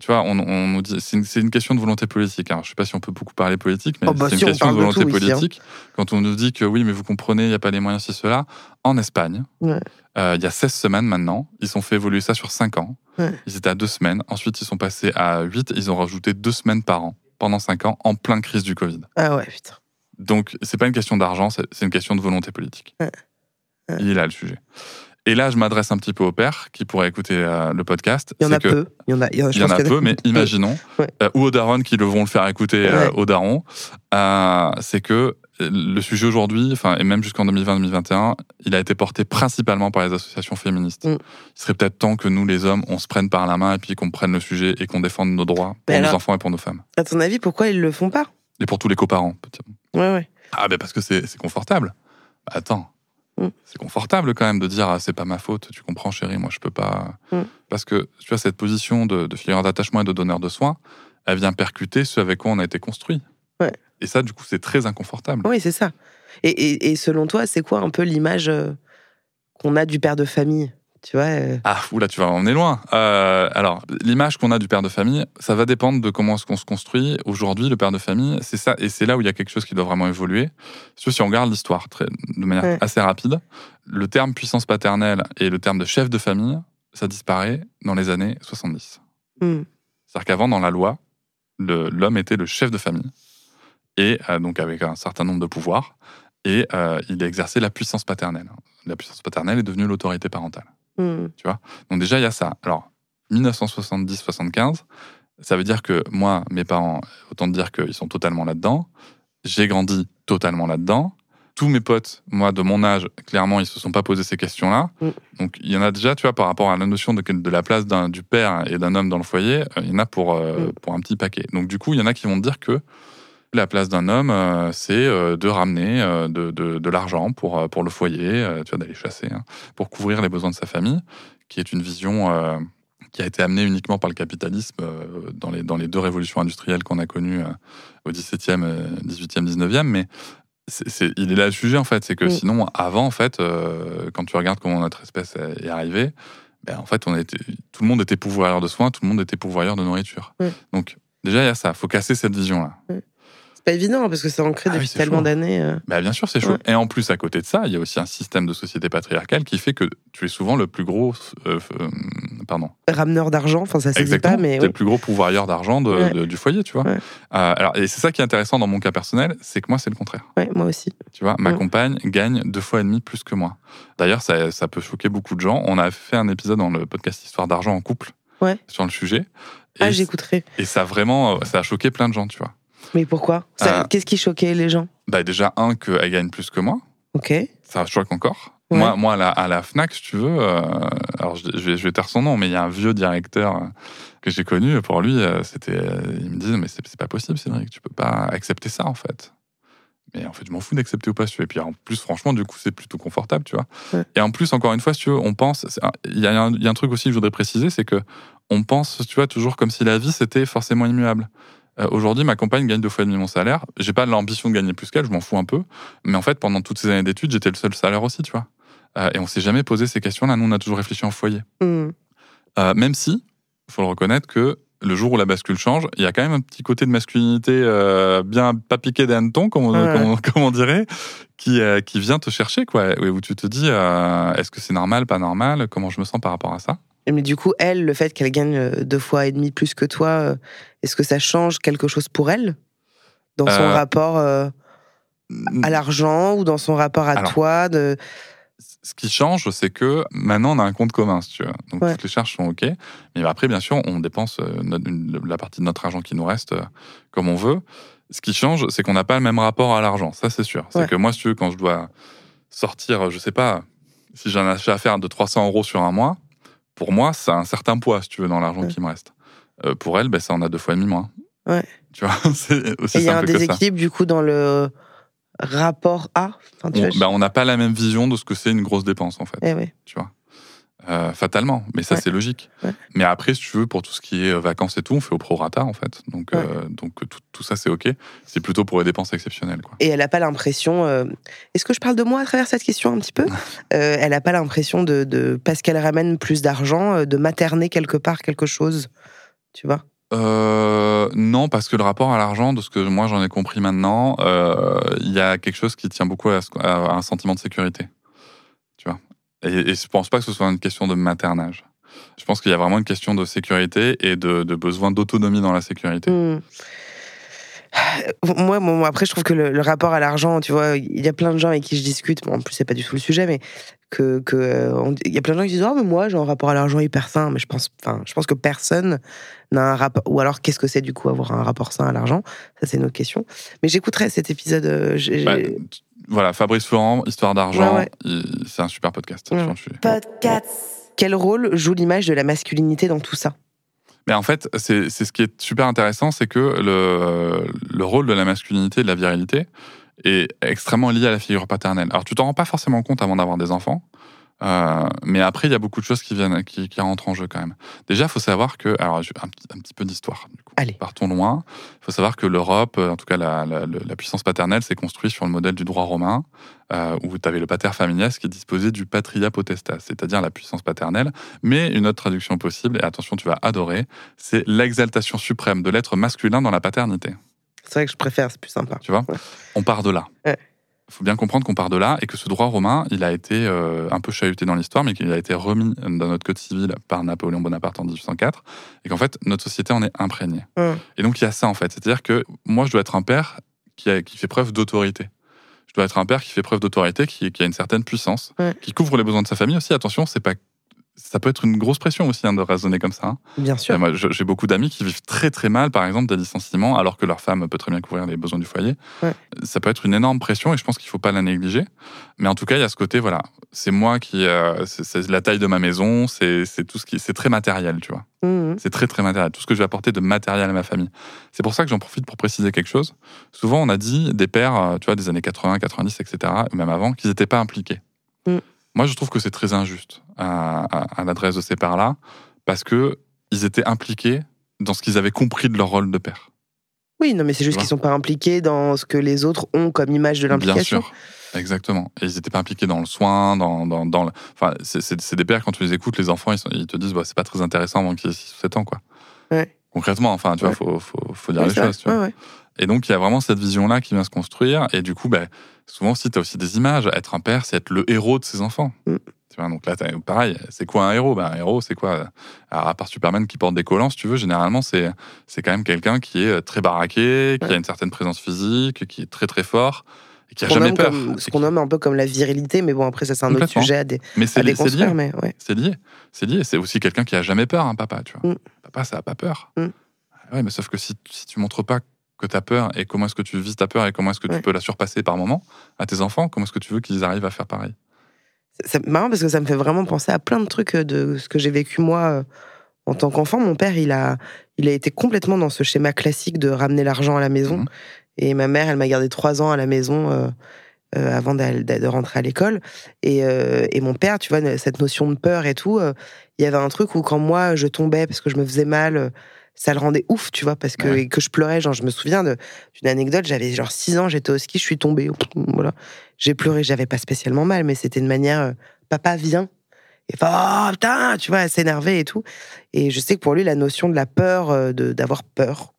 Tu vois, on, on nous dit, c'est une, c'est une question de volonté politique. Alors, je sais pas si on peut beaucoup parler politique, mais Oh, bah c'est une si, question de volonté ici, hein. politique. Quand on nous dit que oui, mais vous comprenez, il n'y a pas les moyens, si cela. En Espagne, Ouais. euh, il y a 16 semaines maintenant, ils ont fait évoluer ça sur 5 ans. Ouais. Ils étaient à 2 semaines. Ensuite, ils sont passés à 8. Ils ont rajouté 2 semaines par an pendant 5 ans, en plein crise du Covid. Ah ouais, putain. Donc, c'est pas une question d'argent, c'est une question de volonté politique. Ouais. Ouais. Il est là le sujet. Et là, je m'adresse un petit peu aux pères qui pourraient écouter euh, le podcast. Il y en a que- peu. Il y en a, il y en a, je Il y en a peu, mais [laughs] imaginons, Ouais. euh, ou aux darons qui le vont le faire écouter euh, aux darons, euh, c'est que le sujet aujourd'hui, enfin, et même jusqu'en 2020-2021, il a été porté principalement par les associations féministes. Mm. Il serait peut-être temps que nous, les hommes, on se prenne par la main et puis qu'on prenne le sujet et qu'on défende nos droits pour nos enfants et pour nos femmes. À ton avis, pourquoi ils le font pas? Et pour tous les coparents. peut-être. Ouais, ouais. Ah, ben parce que c'est c'est confortable. Bah, attends. Mm. C'est confortable quand même de dire ah, c'est pas ma faute, tu comprends chérie, moi je peux pas. Mm. Parce que tu vois, cette position de, de figure d'attachement et de donneur de soins, elle vient percuter ce avec quoi on a été construit. Et ça, du coup, c'est très inconfortable. Oui, c'est ça. Et, et, et selon toi, c'est quoi un peu l'image euh, qu'on a du père de famille Tu vois euh, Ah, oula, tu vas emmener loin. Euh, alors, l'image qu'on a du père de famille, ça va dépendre de comment est-ce qu'on se construit. Aujourd'hui, le père de famille, c'est ça, et c'est là où il y a quelque chose qui doit vraiment évoluer. Parce que si on regarde l'histoire de manière Ouais. assez rapide, le terme puissance paternelle et le terme de chef de famille, ça disparaît dans les années 70. hmm. C'est-à-dire qu'avant, dans la loi, l'homme était le chef de famille, et euh, donc avec un certain nombre de pouvoirs, et euh, il exerçait la puissance paternelle. La puissance paternelle est devenue l'autorité parentale. Hmm. Donc déjà, il y a ça. Alors, 1970-75, ça veut dire que moi, mes parents, autant te dire qu'ils sont totalement là-dedans. J'ai grandi totalement là-dedans. Tous mes potes, moi, de mon âge, clairement, ils se sont pas posé ces questions-là. Mm. Donc, il y en a déjà, tu vois, par rapport à la notion de, de la place du père et d'un homme dans le foyer, euh, il y en a pour, euh, Mm. pour un petit paquet. Donc, du coup, il y en a qui vont te dire que la place d'un homme, euh, c'est euh, de ramener euh, de, de- de l'argent pour, pour le foyer, tu vois, d'aller chasser, hein, pour couvrir les besoins de sa famille, qui est une vision qui a été amenée uniquement par le capitalisme dans, les, dans les deux révolutions industrielles qu'on a connues au 17e, euh, 18e, 19e. Mais c'est, c'est- il est là le sujet, en fait. C'est que sinon, avant, en fait, quand tu regardes comment notre espèce est arrivée, ben, en fait, on était, tout le monde était pourvoyeur de soins, tout le monde était pourvoyeur de nourriture. Donc, déjà, il y a ça. faut casser cette vision-là. Pas évident parce que c'est ancré Ah depuis tellement chaud. d'années. euh. Bah, bien sûr, c'est chaud. Ouais. Et en plus, à côté de ça, il y a aussi un système de société patriarcale qui fait que tu es souvent le plus gros. euh, euh, pardon. Rameneur d'argent, enfin ça se dit pas, mais tu es oui. le plus gros pourvoyeur d'argent Ouais. du foyer, tu vois. Ouais. Euh, alors, et c'est ça qui est intéressant dans mon cas personnel, c'est que moi, c'est le contraire. Ouais, moi aussi. Tu vois, ma compagne gagne deux fois et demi plus que moi. D'ailleurs, ça, ça peut choquer beaucoup de gens. On a fait un épisode dans le podcast Histoire d'argent en couple Ouais. sur le sujet. Ah, Et, j'écouterai. et ça vraiment, ça a choqué plein de gens, tu vois. Mais pourquoi? Euh. Qu'est-ce qui choquait les gens? Bah, déjà, un, qu'elle gagne plus que moi. Ok. Ça choque encore. Ouais. Moi, moi à, la, à la FNAC, si tu veux, euh, alors je, je vais, je vais taire son nom, mais il y a un vieux directeur euh, que j'ai connu. Pour lui, c'était, il me disait, mais c'est pas possible, Cédric, tu peux pas accepter ça, en fait. Mais en fait, je m'en fous d'accepter ou pas, si tu veux. Et puis en plus, franchement, du coup, c'est plutôt confortable, tu vois. Ouais. Et en plus, encore une fois, si tu veux, on pense, c'est un- il y, a un- il y a un truc aussi que je voudrais préciser, c'est que on pense, tu vois, toujours comme si la vie, c'était forcément immuable. Euh, Aujourd'hui, ma compagne gagne deux fois et demi mon salaire. J'ai pas l'ambition de gagner plus qu'elle, je m'en fous un peu. Mais en fait, pendant toutes ces années d'études, j'étais le seul salaire aussi, tu vois. Euh, et on s'est jamais posé ces questions-là. Nous, on a toujours réfléchi en foyer. Hmm. Euh, même si, faut le reconnaître que le jour où la bascule change, il y a quand même un petit côté de masculinité euh, bien pas piqué des hannetons, comme, on- Ouais. comme on- [laughs] comme on dirait, qui, euh, qui vient te chercher, quoi. Où tu te dis, euh, est-ce que c'est normal, pas normal? Comment je me sens par rapport à ça? Mais du coup, elle, le fait qu'elle gagne euh, deux fois et demi plus que toi, euh, est-ce que ça change quelque chose pour elle? Dans son Euh, rapport euh, à l'argent ou dans son rapport à alors- toi de... Ce qui change, c'est que maintenant, on a un compte commun, si tu veux. Donc, Ouais. toutes les charges sont OK. Mais après, bien sûr, on dépense notre- une- la partie de notre argent qui nous reste comme on veut. Ce qui change, c'est qu'on n'a pas le même rapport à l'argent. Ça, c'est sûr. C'est Ouais. que moi, si tu veux, quand je dois sortir, je sais pas, si j'ai un achat à faire de 300 euros sur un mois, pour moi, ça a un certain poids, si tu veux, dans l'argent Ouais. qui me reste. Euh, pour elle, ben, ça en a deux fois et demi moins. Ouais. Tu vois, [laughs] c'est aussi Et il y a un déséquilibre du coup dans le rapport à. Enfin, tu On vois, ben, on n'a pas la même vision de ce que c'est une grosse dépense, en fait. je- eh tu vois. Euh, fatalement, mais ça Ouais. c'est logique. Ouais. Mais après, si tu veux, pour tout ce qui est euh, vacances et tout, on fait au prorata en fait. Donc, Ouais. euh, donc tout, tout ça c'est ok. C'est plutôt pour les dépenses exceptionnelles. Quoi. Et elle n'a pas l'impression. euh, Est-ce que je parle de moi à travers cette question un petit peu? [laughs] Elle n'a pas l'impression de, de parce qu'elle ramène plus d'argent, de materner quelque part quelque chose. Tu vois? Euh, non, parce que le rapport à l'argent, de ce que moi j'en ai compris maintenant, euh, il y a quelque chose qui tient beaucoup à un sentiment de sécurité. Et, et je pense pas que ce soit une question de maternage. Je pense qu'il y a vraiment une question de sécurité et de, de besoin d'autonomie dans la sécurité. Hmm. Moi, bon, après, je trouve que le, le rapport à l'argent, tu vois, il y a plein de gens avec qui je discute. Bon, en plus, c'est pas du tout le sujet, mais que, que euh, on- il y a plein de gens qui disent, oh, mais moi, j'ai un rapport à l'argent hyper sain. Mais je pense, enfin, je pense que personne n'a un rapport. Ou alors, qu'est-ce que c'est du coup avoir un rapport sain à l'argent? Ça, c'est une autre question. Mais j'écouterai cet épisode. euh, Bah, voilà, Fabrice Florent, Histoire d'argent, Ouais, ouais. il- c'est un super podcast. Je Quel rôle joue l'image de la masculinité dans tout ça? Mais en fait, c'est ce qui est super intéressant, c'est que le, le rôle de la masculinité et de la virilité est extrêmement lié à la figure paternelle. Alors, tu t'en rends pas forcément compte avant d'avoir des enfants, euh, mais après, il y a beaucoup de choses qui viennent, qui, qui rentrent en jeu quand même. Déjà, il faut savoir que, alors, un, petit- un petit peu d'histoire. du coup. Allez. Partons loin. Il faut savoir que l'Europe, euh, en tout cas la, la- la puissance paternelle, s'est construite sur le modèle du droit romain, euh, où tu avais le pater familias qui disposait du patria potestas, c'est-à-dire la puissance paternelle. Mais une autre traduction possible, et attention, tu vas adorer, c'est l'exaltation suprême de l'être masculin dans la paternité. C'est vrai que je préfère, c'est plus sympa. Tu vois? Ouais. On part de là. Il faut bien comprendre qu'on part de là et que ce droit romain, il a été euh, un peu chahuté dans l'histoire, mais qu'il a été remis dans notre code civil par Napoléon Bonaparte en 1804, et qu'en fait, notre société en est imprégnée. Hum. Et donc, il y a ça, en fait. C'est-à-dire que moi, je dois être un père qui, a- qui fait preuve d'autorité. Je dois être un père qui fait preuve d'autorité, qui, qui a une certaine puissance, qui couvre les besoins de sa famille aussi. Attention, c'est pas. Ça peut être une grosse pression aussi hein, de raisonner comme ça. hein. Bien sûr. Et moi, j'ai beaucoup d'amis qui vivent très très mal, par exemple, des licenciements, alors que leur femme peut très bien couvrir les besoins du foyer. Ouais. Ça peut être une énorme pression et je pense qu'il faut pas la négliger. Mais en tout cas, il y a ce côté, voilà, c'est moi qui, euh, c'est- c'est la taille de ma maison, c'est c'est tout ce qui, c'est très matériel, tu vois. Mhm. C'est très très matériel, tout ce que je vais apporter de matériel à ma famille. C'est pour ça que j'en profite pour préciser quelque chose. Souvent, on a dit des pères, euh, tu vois, des années 80, 90, etc., même avant, qu'ils n'étaient pas impliqués. Mm. Moi, je trouve que c'est très injuste à, à- à l'adresse de ces pères-là, parce que ils étaient impliqués dans ce qu'ils avaient compris de leur rôle de père. Oui, non, mais c'est juste qu'ils sont pas impliqués dans ce que les autres ont comme image de Bien l'implication. sûr. Exactement. Et ils n'étaient pas impliqués dans le soin, dans, dans, dans le... Enfin, c'est- des pères, quand tu les écoutes, les enfants, ils, sont- ils te disent, bah, c'est pas très intéressant avant qu'ils aient 6 ou 7 ans, quoi. Ouais. Concrètement, enfin, tu vois, faut, faut, faut dire les choses, tu vois. Et donc, il y a vraiment cette vision-là qui vient se construire. Et du coup, ben, souvent aussi, tu as aussi des images. Être un père, c'est être le héros de ses enfants. Mm. Tu vois, donc là, pareil, c'est quoi un héros? Ben, Un héros, c'est quoi Alors, à part Superman qui porte des collants, si tu veux, généralement, c'est c'est quand même quelqu'un qui est très baraqué, qui Ouais. a une certaine présence physique, qui est très, très fort, et qui a jamais peur. comme- ce qu'on nomme un peu comme la virilité, mais bon, après, ça, c'est un autre sujet à, dé- Mais c'est à lié. C'est lié. déconstruire. Mais ouais. C'est lié. C'est lié. C'est aussi quelqu'un qui a jamais peur, un papa, tu vois. Mm. Papa, ça a pas peur. Mm. Ouais, mais sauf que si, si tu montres pas que tu as peur et comment est-ce que tu vis ta peur et comment est-ce que tu peux la surpasser par moment à tes enfants, comment est-ce que tu veux qu'ils arrivent à faire pareil? C'est marrant parce que ça me fait vraiment penser à plein de trucs euh, de ce que j'ai vécu moi euh, en tant qu'enfant. Mon père, il a, il a été complètement dans ce schéma classique de ramener l'argent à la maison. Mhm. Et ma mère, elle m'a gardé trois ans à la maison euh, euh, avant de rentrer à l'école. Et, euh, et mon père, tu vois, cette notion de peur et tout, il y avait un truc où quand moi, je tombais parce que je me faisais mal, ça le rendait ouf, tu vois, parce que, Ouais. et que je pleurais. Genre, je me souviens de- d'une anecdote, j'avais genre six ans, j'étais au ski, je suis tombée. Voilà. J'ai pleuré, j'avais pas spécialement mal, mais c'était une manière, euh, papa vient. Et oh putain, tu vois, elle s'énervait et tout. Et je sais que pour lui, la notion de la peur, euh, de d'avoir peur,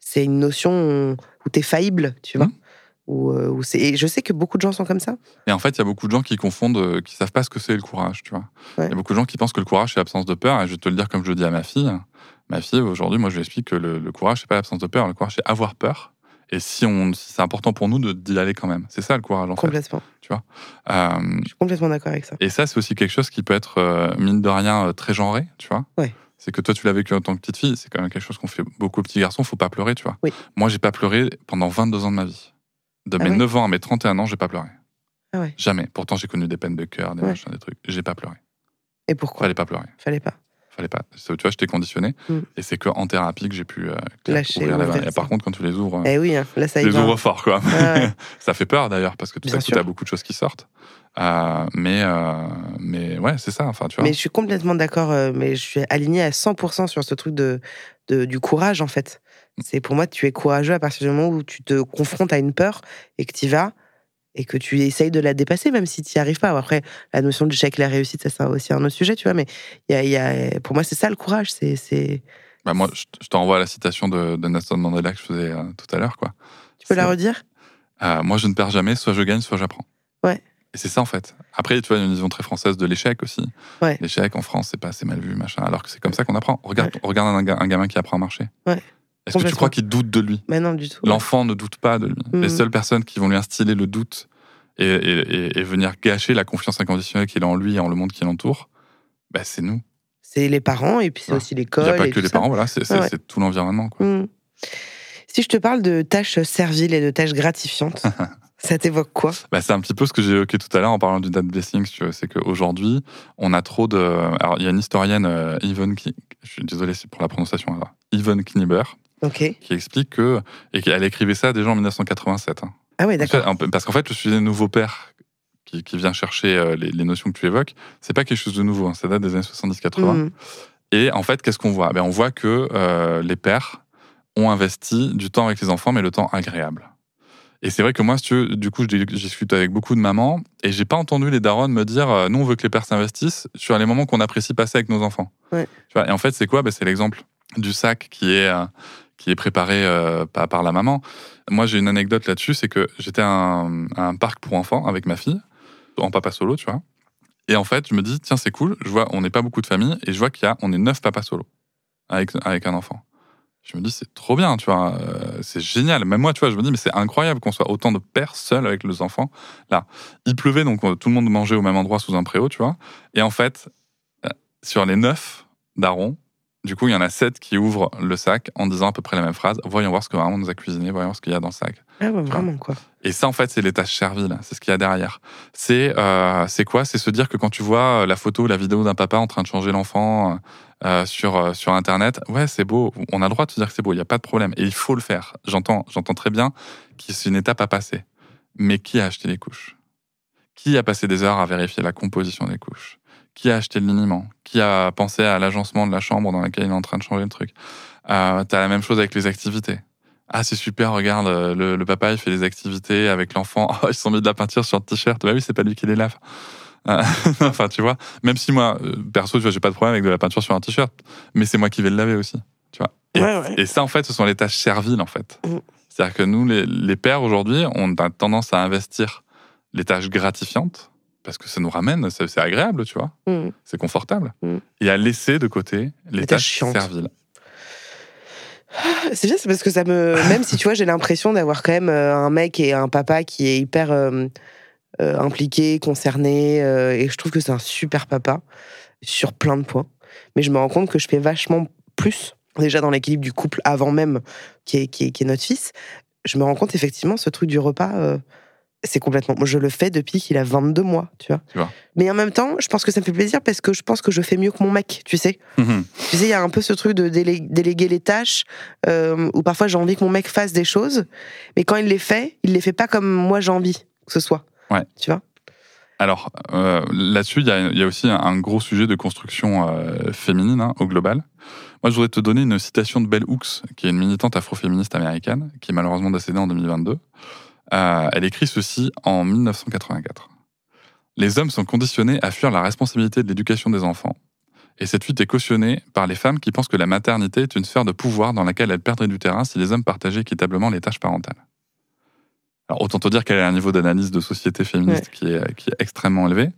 c'est une notion où t'es faillible, tu vois. Où, euh, où et je sais que beaucoup de gens sont comme ça. Et en fait, il y a beaucoup de gens qui confondent, qui savent pas ce que c'est le courage, tu vois. Il Ouais. y a beaucoup de gens qui pensent que le courage, c'est l'absence de peur. Et je vais te le dire comme je le dis à ma fille. Ma fille, aujourd'hui, moi, je lui explique que le, le courage, c'est pas l'absence de peur. Le courage, c'est avoir peur Et si, on, si c'est important pour nous de- d'y aller quand même. C'est ça le courage, en fait. Complètement. Euh, Je suis complètement d'accord avec ça. et ça, c'est aussi quelque chose qui peut être, euh, mine de rien, euh, très genré, tu vois? Ouais. C'est que toi, tu l'as vécu en tant que petite fille. C'est quand même quelque chose qu'on fait beaucoup aux petits garçons. Faut pas pleurer, tu vois? Oui. Moi, j'ai pas pleuré pendant 22 ans de ma vie. De Ah mes ouais? 9 ans à mes 31 ans, j'ai pas pleuré. Ah ouais. Jamais. Pourtant, j'ai connu des peines de cœur, des machins, des trucs. J'ai pas pleuré. Et pourquoi? Fallait pas pleurer. Fallait pas. Fallait pas. Tu vois, j'étais conditionné. Mm. Et c'est qu'en thérapie que j'ai pu euh, Lâcher. Et par contre, quand tu les ouvres, Eh oui, hein, là, ça y les va. ouvres fort, quoi. Ah [laughs] ça fait peur d'ailleurs, parce que tout à coup, sûr. t'as beaucoup de choses qui sortent. Euh, mais, euh, mais ouais, c'est ça. Enfin, tu vois. Mais je suis complètement d'accord, euh, mais je suis alignée à 100% sur ce truc de, de- du courage, en fait. C'est pour moi, tu es courageux à partir du moment où tu te confrontes à une peur et que tu y vas et que tu essayes de la dépasser, même si tu n'y arrives pas. Après, la notion de l'échec et la réussite, ça, c'est aussi un autre sujet, tu vois. Mais y a, y a- pour moi, c'est ça le courage. C'est. Bah, moi, je, t'envoie à la citation de, de Nelson Mandela que je faisais euh, tout à l'heure, quoi. Tu peux la redire? Euh, moi, je ne perds jamais, soit je gagne, soit j'apprends. Ouais. Et c'est ça, en fait. Après, tu vois, il y a une vision très française de l'échec aussi. Ouais. L'échec, en France, c'est pas assez mal vu, machin. Alors que c'est comme ça qu'on apprend. Regarde, regarde un, un gamin qui apprend à marcher. Ouais. Est-ce que tu crois qu'il doute de lui? Mais non, du tout. L'enfant ne doute pas de lui. Les seules personnes qui vont lui instiller le doute et, et- venir gâcher la confiance inconditionnelle qu'il a en lui et en le monde qui l'entoure, bah, c'est nous. C'est les parents et puis c'est Ouais. aussi Il l'école. n'y a pas et que les ça. parents, voilà, c'est Ouais. tout l'environnement. Hmm. Si je te parle de tâches serviles et de tâches gratifiantes, [laughs] ça t'évoque quoi? Bah, c'est un petit peu ce que j'ai évoqué tout à l'heure en parlant du date blessing. C'est qu'aujourd'hui, on a trop de. Alors, il y a une historienne, euh, Yvonne, Ki- je suis désolé pour la prononciation, Yvonne Knieber, Ok. qui explique que. Et qu'elle écrivait ça déjà en 1987. hein. Ah ouais, d'accord. Parce qu'en fait, le sujet nouveau père qui, qui vient chercher euh, les, les notions que tu évoques, c'est pas quelque chose de nouveau, hein, ça date des années 70-80. Hmm. Et en fait, qu'est-ce qu'on voit? Ben, On voit que euh, les pères ont investi du temps avec les enfants, mais le temps agréable. Et c'est vrai que moi, si tu veux, du coup, je dis- je discute avec beaucoup de mamans et j'ai pas entendu les darons me dire euh, nous, on veut que les pères s'investissent sur les moments qu'on apprécie passer avec nos enfants. Ouais. Tu vois, et en fait, c'est quoi? Ben, C'est l'exemple du sac qui est, euh, qui est préparé euh, par, la maman. Moi, j'ai une anecdote là-dessus c'est que j'étais à un, parc pour enfants avec ma fille, en papa solo, tu vois. Et en fait, je me dis, tiens, c'est cool. Je vois, on n'est pas beaucoup de familles, et je vois qu'il y a, on est neuf papas solo avec, avec un enfant. Je me dis, c'est trop bien, tu vois, euh, c'est génial. Même moi, tu vois, je me dis, mais c'est incroyable qu'on soit autant de pères seuls avec les enfants. Là, il pleuvait, donc euh, tout le monde mangeait au même endroit sous un préau, tu vois. Et en fait, sur les neuf darons, du coup, il y en a sept qui ouvrent le sac en disant à peu près la même phrase. Voyons voir ce que maman nous a cuisiné, voyons ce qu'il y a dans le sac. Ah ouais, vraiment, quoi. Et ça, en fait, c'est les tâches serviles. C'est ce qu'il y a derrière. C'est euh, c'est quoi? C'est se dire que quand tu vois la photo ou la vidéo d'un papa en train de changer l'enfant euh, sur, euh, sur Internet, ouais, c'est beau. On a le droit de se dire que c'est beau. Il n'y a pas de problème. Et il faut le faire. J'entends j'entends très bien que c'est une étape à passer. Mais qui a acheté les couches? Qui a passé des heures à vérifier la composition des couches? Qui a acheté le liniment? Qui a pensé à l'agencement de la chambre dans laquelle il est en train de changer le truc euh, T'as la même chose avec les activités. Ah, c'est super, regarde, euh, le, le papa, il fait des activités avec l'enfant. [laughs] Oh, ils se sont mis de la peinture sur le t-shirt. Bah oui, c'est pas lui qui les lave. Euh, [laughs] enfin, tu vois, même si moi, euh, perso, tu vois, j'ai pas de problème avec de la peinture sur un t-shirt, mais c'est moi qui vais le laver aussi, tu vois. Et, Ouais, ouais. et ça, en fait, ce sont les tâches serviles, en fait. Mm. C'est-à-dire que nous, les, les pères, aujourd'hui, on a tendance à investir les tâches gratifiantes, parce que ça nous ramène, c'est agréable, tu vois, Hmm. c'est confortable, Mm. et à laisser de côté les, tâches serviles. C'est bien, c'est parce que ça me. [laughs] Même si tu vois, j'ai l'impression d'avoir quand même euh, un mec et un papa qui est hyper euh, euh, impliqué, concerné, euh, et je trouve que c'est un super papa sur plein de points. Mais je me rends compte que je fais vachement plus, déjà dans l'équilibre du couple avant même qui est, qui est, qui est notre fils. Je me rends compte effectivement, ce truc du repas, euh, c'est complètement. Moi, je le fais depuis qu'il a 22 mois, tu vois. Tu vois. Mais en même temps, je pense que ça me fait plaisir parce que je pense que je fais mieux que mon mec, tu sais. Tu sais, il y a un peu ce truc de délé- déléguer les tâches, euh, où parfois j'ai envie que mon mec fasse des choses, mais quand il les fait, il les fait pas comme moi j'ai envie que ce soit. Ouais. Tu vois Alors euh, là-dessus, il y, a- il y a aussi un, un gros sujet de construction euh, féminine hein, au global. Moi, je voudrais te donner une citation de Bell Hooks, qui est une militante afroféministe américaine, qui est malheureusement décédée en 2022. Euh, elle écrit ceci en 1984. Les hommes sont conditionnés à fuir la responsabilité de l'éducation des enfants. Et cette fuite est cautionnée par les femmes qui pensent que la maternité est une sphère de pouvoir dans laquelle elles perdraient du terrain si les hommes partageaient équitablement les tâches parentales. Alors, autant te dire qu'elle a un niveau d'analyse de société féministe qui, est, qui est extrêmement élevé.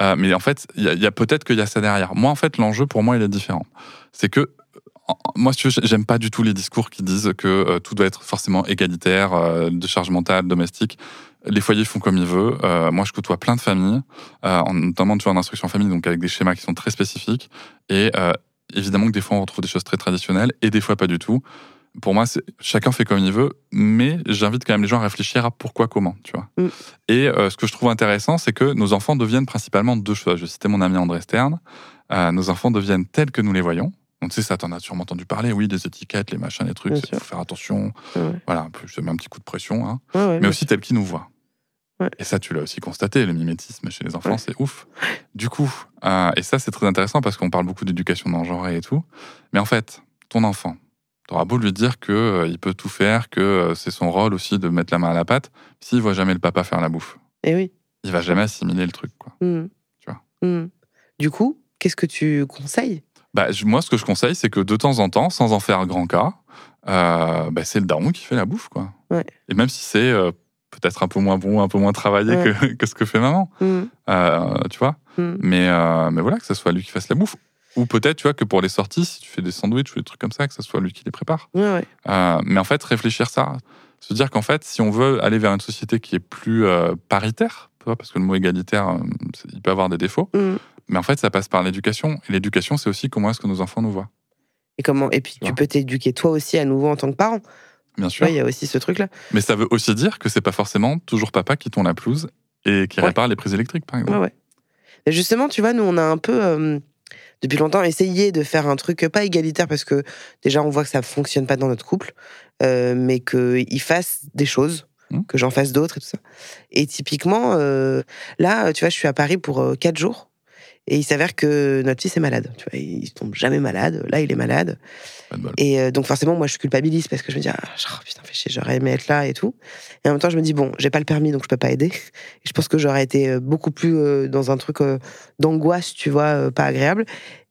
Euh, mais en fait, il y a, peut-être qu'il y a ça derrière. Moi, en fait, l'enjeu pour moi, il est différent. C'est que moi, j'aime pas du tout les discours qui disent que euh, tout doit être forcément égalitaire, euh, de charge mentale, domestique. Les foyers font comme ils veulent. Euh, moi, je côtoie plein de familles, en- notamment tu vois, en instruction famille, donc avec des schémas qui sont très spécifiques. Et évidemment que des fois, on retrouve des choses très traditionnelles et des fois pas du tout. Pour moi, chacun fait comme il veut, mais j'invite quand même les gens à réfléchir à pourquoi, comment, tu vois. Mm. Et ce que je trouve intéressant, c'est que nos enfants deviennent principalement deux choses. Je citais mon ami André Stern. Nos enfants deviennent tels que nous les voyons. Donc, tu sais, ça, t'en as sûrement entendu parler. Oui, les étiquettes, les machins, les trucs, il faut faire attention. Ouais. Voilà, je te mets un petit coup de pression. Hein. Ouais, ouais, Mais aussi tels qu'ils nous. Ouais. Et ça, tu l'as aussi constaté, le mimétisme chez les enfants, c'est ouf. Du coup, euh, et ça, c'est très intéressant parce qu'on parle beaucoup d'éducation non genrée et tout. Mais en fait, ton enfant, t'auras beau lui dire que euh, il peut tout faire, que euh, c'est son rôle aussi de mettre la main à la pâte, s'il voit jamais le papa faire la bouffe, Et oui. il va jamais assimiler le truc, quoi. Mhm. Tu vois. Mhm. Du coup, qu'est-ce que tu conseilles Bah, moi, ce que je conseille, c'est que de temps en temps, sans en faire grand cas, euh, bah, c'est le daron qui fait la bouffe, quoi. Ouais. Et même si c'est euh, peut-être un peu moins bon, un peu moins travaillé Ouais. que, que ce que fait maman, Mhm. euh, tu vois. Mhm. Mais, euh, mais voilà, que ce soit lui qui fasse la bouffe. Ou peut-être, tu vois, que pour les sorties, si tu fais des sandwichs ou des trucs comme ça, que ce soit lui qui les prépare. Ouais, mais en fait, réfléchir ça. Se dire qu'en fait, si on veut aller vers une société qui est plus paritaire, parce que le mot égalitaire, il peut avoir des défauts, Mhm. Mais en fait, ça passe par l'éducation. Et l'éducation, c'est aussi comment est-ce que nos enfants nous voient. Et comment Et puis Tu peux t'éduquer toi aussi à nouveau en tant que parent. Bien sûr. il y a aussi ce truc-là. Mais ça veut aussi dire que c'est pas forcément toujours papa qui tond la pelouse et qui Ouais. répare les prises électriques, par exemple. Ouais, ouais. Justement, tu vois, nous, on a un peu, euh, depuis longtemps, essayé de faire un truc pas égalitaire parce que déjà, on voit que ça fonctionne pas dans notre couple, euh, mais qu'il fasse des choses, Mhm. que j'en fasse d'autres et tout ça. Et typiquement, euh, là, tu vois, je suis à Paris pour euh, quatre jours. Et il s'avère que notre fils est malade. Tu vois, il tombe jamais malade. Là, il est malade. Et euh, donc forcément, moi, je culpabilise parce que je me dis, ah, oh, putain, fais chier, j'aurais aimé être là et tout. Et en même temps, je me dis, bon, j'ai pas le permis, donc je peux pas aider. Et je pense que j'aurais été euh, beaucoup plus euh, dans un truc euh, d'angoisse, tu vois, pas agréable.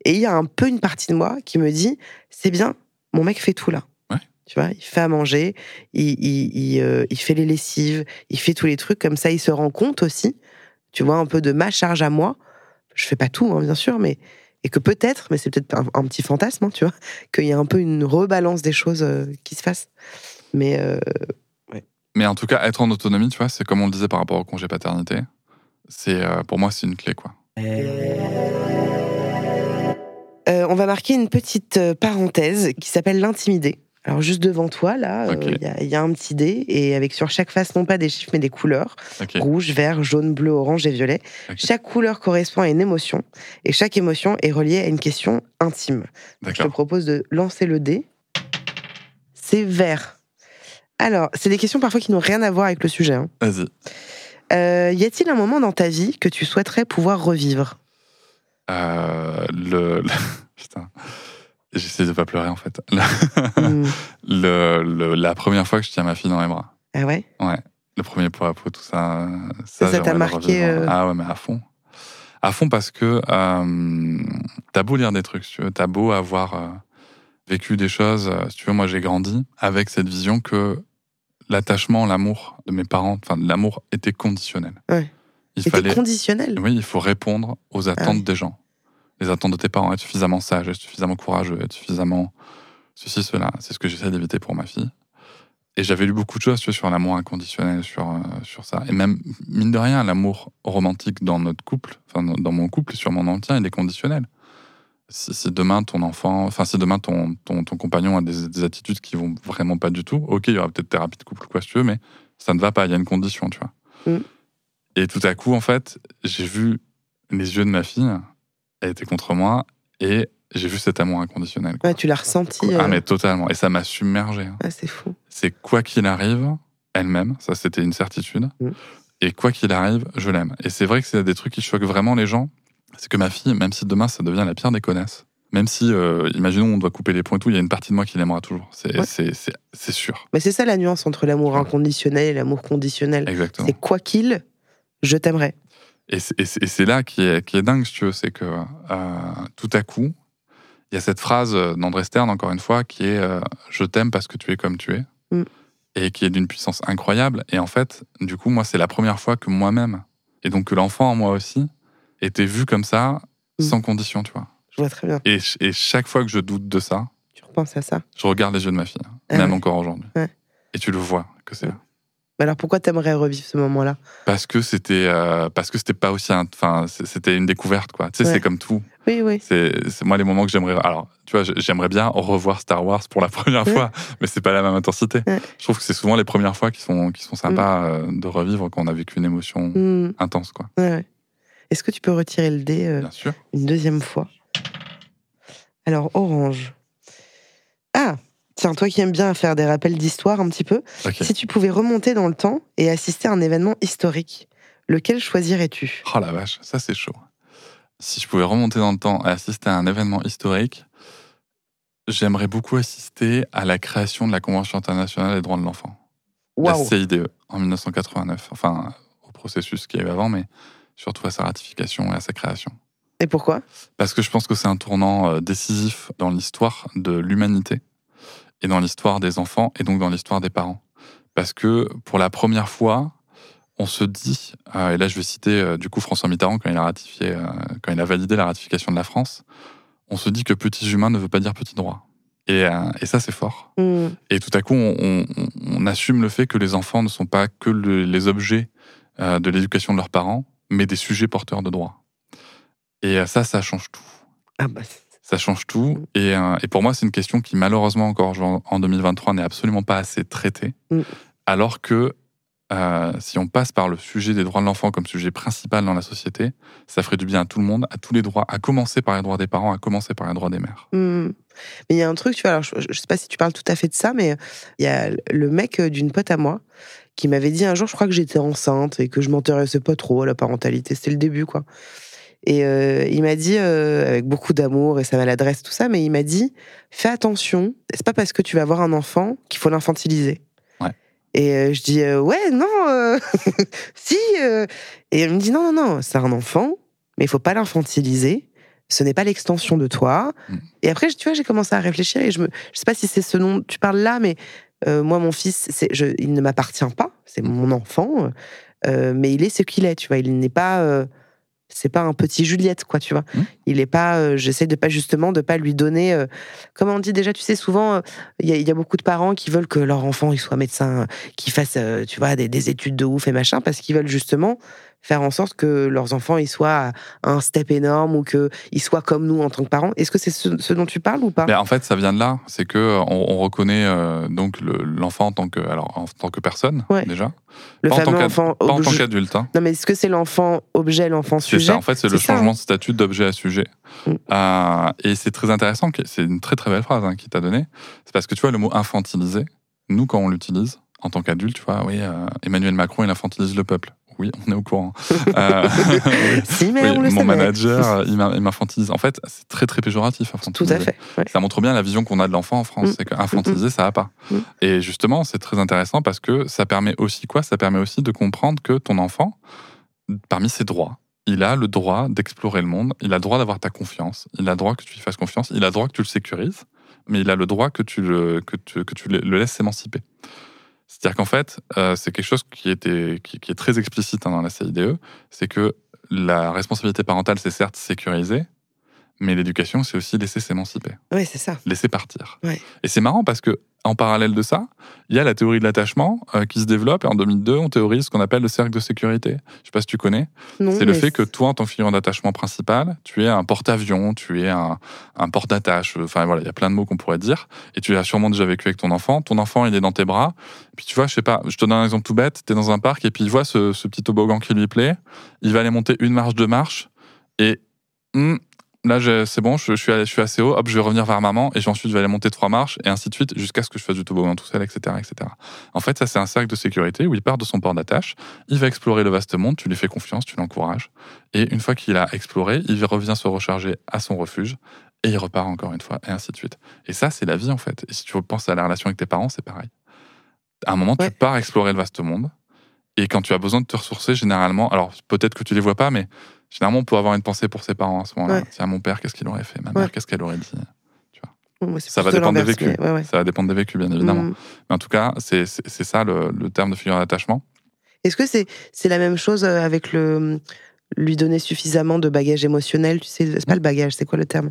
Et il y a un peu une partie de moi qui me dit, c'est bien, mon mec fait tout là. Ouais. Tu vois, il fait à manger, il, il, il, il fait les lessives, il fait tous les trucs, comme ça, il se rend compte aussi, tu vois, un peu de ma charge à moi. Je fais pas tout, hein, bien sûr, mais et que peut-être, mais c'est peut-être un, un petit fantasme, hein, tu vois, [laughs] qu'il y a un peu une rebalance des choses euh, qui se fassent. Mais euh, Mais en tout cas, être en autonomie, tu vois, c'est comme on le disait par rapport au congé paternité. C'est euh, pour moi, c'est une clé, quoi. on va marquer une petite parenthèse qui s'appelle l'intimidé. Alors juste devant toi, là, euh, il y, a- il y a un petit dé et avec sur chaque face non pas des chiffres mais des couleurs rouge, vert, jaune, bleu, orange et violet. Chaque couleur correspond à une émotion et chaque émotion est reliée à une question intime. Je te propose de lancer le dé. C'est vert. Alors, c'est des questions parfois qui n'ont rien à voir avec le sujet. hein. Vas-y. Euh, y a-t-il un moment dans ta vie que tu souhaiterais pouvoir revivre? Euh, le- [laughs] Putain. J'essaie de pas pleurer, en fait. [laughs] Hmm. Le, le- la première fois que je tiens ma fille dans les bras. Ah ouais? Ouais. Le premier pot à pot, tout ça. Ça, t'a marqué, euh Ah ouais, mais à fond. À fond parce que euh, t'as beau lire des trucs, si tu veux, t'as beau avoir euh, vécu des choses. si tu veux, moi j'ai grandi avec cette vision que l'attachement, l'amour de mes parents, enfin l'amour était conditionnel. Ouais. Il fallait, conditionnel oui, il faut répondre aux attentes Ah oui. des gens. Les attentes de tes parents, être suffisamment sage, être suffisamment courageux, être suffisamment ceci, cela. C'est ce que j'essaie d'éviter pour ma fille. Et j'avais lu beaucoup de choses tu vois, sur l'amour inconditionnel, sur, euh, sur ça. Et même, mine de rien, l'amour romantique dans notre couple, enfin dans- mon couple et sur mon entretien, il est conditionnel. Si, si demain ton enfant, enfin si demain ton, ton, ton compagnon a des, des attitudes qui vont vraiment pas du tout, ok, il y aura peut-être thérapie de couple ou quoi si tu veux, mais ça ne va pas, il y a une condition, tu vois. Mm. Et tout à coup, en fait, j'ai vu les yeux de ma fille, elle était contre moi, et j'ai vu cet amour inconditionnel. quoi. Ouais, tu l'as ressenti. Ah euh, mais totalement, et ça m'a submergé. hein. ah, c'est fou. C'est quoi qu'il arrive, elle-même, ça c'était une certitude. Mm. Et quoi qu'il arrive, je l'aime. Et c'est vrai que c'est des trucs qui choquent vraiment les gens. C'est que ma fille, même si demain ça devient la pire des connasses, même si, euh, imaginons, on doit couper les points et tout, il y a une partie de moi qui l'aimera toujours. C'est Ouais. sûr. Mais c'est ça la nuance entre l'amour inconditionnel et l'amour conditionnel. Exactement. C'est quoi qu'il, je t'aimerais. Et c'est- là qui est, qui est dingue, si tu veux, c'est que euh, tout à coup, il y a cette phrase d'André Stern, encore une fois, qui est euh, Je t'aime parce que tu es comme tu es, Mm. et qui est d'une puissance incroyable. Et en fait, du coup, moi, c'est la première fois que moi-même, et donc que l'enfant en moi aussi, était vu comme ça, Mm. sans condition, tu vois. Je vois très bien. Et, ch- et chaque fois que je doute de ça, Tu repenses à ça. je regarde les yeux de ma fille, Ah même ouais. encore aujourd'hui. Ouais. Et tu le vois que c'est là. Mais alors pourquoi t'aimerais revivre ce moment-là? Parce que c'était euh, parce que c'était pas aussi enfin c'était une découverte quoi. Tu sais Ouais. c'est comme tout. Oui, oui. C'est moi les moments que j'aimerais alors tu vois j'aimerais bien revoir Star Wars pour la première Ouais. fois mais c'est pas la même intensité. Ouais. Je trouve que c'est souvent les premières fois qui sont qui sont sympas euh, de revivre quand on a vécu une émotion Hmm, intense quoi. Est-ce que tu peux retirer le dé euh, Bien sûr. une deuxième fois? Alors, orange. Ah Tiens, toi qui aimes bien faire des rappels d'histoire un petit peu, si tu pouvais remonter dans le temps et assister à un événement historique, lequel choisirais-tu? Oh la vache, ça c'est chaud. Si je pouvais remonter dans le temps et assister à un événement historique, j'aimerais beaucoup assister à la création de la Convention internationale des droits de l'enfant. la CIDE en 1989. Enfin, au processus qu'il y a eu avant, mais surtout à sa ratification et à sa création. Et pourquoi? Parce que je pense que c'est un tournant euh, décisif dans l'histoire de l'humanité et dans l'histoire des enfants et donc dans l'histoire des parents. Parce que pour la première fois, on se dit, euh, et là je vais citer euh, du coup François Mitterrand quand il a ratifié, euh, quand il a validé la ratification de la France, on se dit que petits humains ne veut pas dire petits droits. Et, et ça c'est fort. Hmm, Et tout à coup, on, on- on assume le fait que les enfants ne sont pas que le- les objets de l'éducation de leurs parents, mais des sujets porteurs de droits. Et ça, ça change tout. Ah bah, Ça change tout. Et, euh, et pour moi, c'est une question qui, malheureusement, encore en en 2023, n'est absolument pas assez traitée. Mm. Alors que euh, si on passe par le sujet des droits de l'enfant comme sujet principal dans la société, ça ferait du bien à tout le monde, à tous les droits, à commencer par les droits des parents, à commencer par les droits des mères. Hmm. Mais il y a un truc, tu vois, alors je, je sais pas si tu parles tout à fait de ça, mais il y a le mec euh, d'une pote à moi qui m'avait dit un jour, je crois que j'étais enceinte et que je m'intéressais pas trop à la parentalité. C'était le début, quoi. Et euh, il m'a dit, euh, avec beaucoup d'amour et sa maladresse, tout ça, mais il m'a dit, fais attention, c'est pas parce que tu vas avoir un enfant qu'il faut l'infantiliser. Ouais. Et euh, je dis, ouais, non, [laughs] si. Et il me dit, non, non, non, c'est un enfant, mais il faut pas l'infantiliser. Ce n'est pas l'extension de toi. Mm. Et après, tu vois, j'ai commencé à réfléchir et je me, je sais pas si c'est ce dont tu parles là, mais moi, mon fils, je, il ne m'appartient pas. C'est mon enfant, mais il est ce qu'il est. Tu vois, il n'est pas, c'est pas un petit Juliette, quoi. Tu vois, Mm. il est pas. euh, J'essaie de pas justement de pas lui donner. euh, comme on dit déjà, tu sais, souvent, euh, il y, a- il y a beaucoup de parents qui veulent que leur enfant il soit médecin, qu'il fasse, tu vois, des, des études de ouf et machin, parce qu'ils veulent justement faire en sorte que leurs enfants ils soient à un step énorme ou qu'ils soient comme nous en tant que parents. Est-ce que c'est ce, ce dont tu parles ou pas? Mais en fait, ça vient de là. C'est que euh, on, on reconnaît euh, donc le- l'enfant en tant que, alors en tant que personne Ouais. déjà, Le pas en tant fameux enfant pas en tant qu'adulte. hein. Non, mais est-ce que c'est l'enfant objet, l'enfant C'est sujet? ça, en fait, c'est le ça, changement hein. de statut d'objet à sujet. Mm. Euh, et c'est très intéressant, c'est une très très belle phrase hein, qu'il t'a donnée. C'est parce que tu vois, le mot infantilisé, nous, quand on l'utilise, en tant qu'adulte, tu vois, oui, euh, Emmanuel Macron, il infantilise le peuple. Oui, on est au courant. [laughs] Euh, oui, Si, mais oui, on le mon manager, il m'infantilise. En fait, c'est très très péjoratif. Tout à fait. ouais. Ça montre bien la vision qu'on a de l'enfant en France, Mm. c'est qu'infantiliser, ça va pas. Mm. Et justement, c'est très intéressant parce que ça permet aussi quoi? Ça permet aussi de comprendre que ton enfant, parmi ses droits, il a le droit d'explorer le monde, il a le droit d'avoir ta confiance, il a le droit que tu lui fasses confiance, il a le droit que tu le sécurises, mais il a le droit que tu le, que tu, que tu le laisses s'émanciper. C'est-à-dire qu'en fait, euh, c'est quelque chose qui, était, qui, est très explicite hein, dans la CIDE, c'est que la responsabilité parentale, c'est certes sécurisé, mais l'éducation, c'est aussi laisser s'émanciper Ouais, c'est ça. laisser partir. Ouais. Et c'est marrant parce que en parallèle de ça, il y a la théorie de l'attachement euh, qui se développe et en 2002, on théorise ce qu'on appelle le cercle de sécurité. Je sais pas si tu connais. C'est le fait que toi, en tant que figure d'attachement principal, tu es un porte-avions, tu es un, un porte d'attache. Enfin voilà, il y a plein de mots qu'on pourrait dire. Et tu as sûrement déjà vécu avec ton enfant. Ton enfant, il est dans tes bras. Et puis tu vois, je sais pas, je te donne un exemple tout bête. Tu es dans un parc et puis il voit ce, ce petit toboggan qui lui plaît. Il va aller monter une marche, deux marches. Et hum, là, c'est bon, je, je suis, allé- je suis assez haut. Hop, je vais revenir vers maman. Et ensuite, je vais aller monter trois marches et ainsi de suite jusqu'à ce que je fasse du toboggan tout seul, etc., etc. En fait, ça, c'est un cercle de sécurité où il part de son port d'attache. Il va explorer le vaste monde. Tu lui fais confiance, tu l'encourages. Et une fois qu'il a exploré, il revient se recharger à son refuge et il repart encore une fois, et ainsi de suite. Et ça, c'est la vie en fait. Et si tu penses à la relation avec tes parents, c'est pareil. À un moment, Ouais. tu pars explorer le vaste monde. Et quand tu as besoin de te ressourcer, généralement, alors peut-être que tu les vois pas, mais généralement, on peut avoir une pensée pour ses parents à ce moment-là. Ouais. Tiens, mon père, qu'est-ce qu'il aurait fait? Ma mère, Ouais. qu'est-ce qu'elle aurait dit? Ça va dépendre des vécus. ouais. Ça va dépendre des vécus, bien évidemment. Mm. Mais en tout cas, c'est ça le, le terme de figure d'attachement. Est-ce que c'est la même chose euh, avec le lui donner suffisamment de bagage émotionnel, tu sais, c'est pas le bagage, c'est quoi le terme?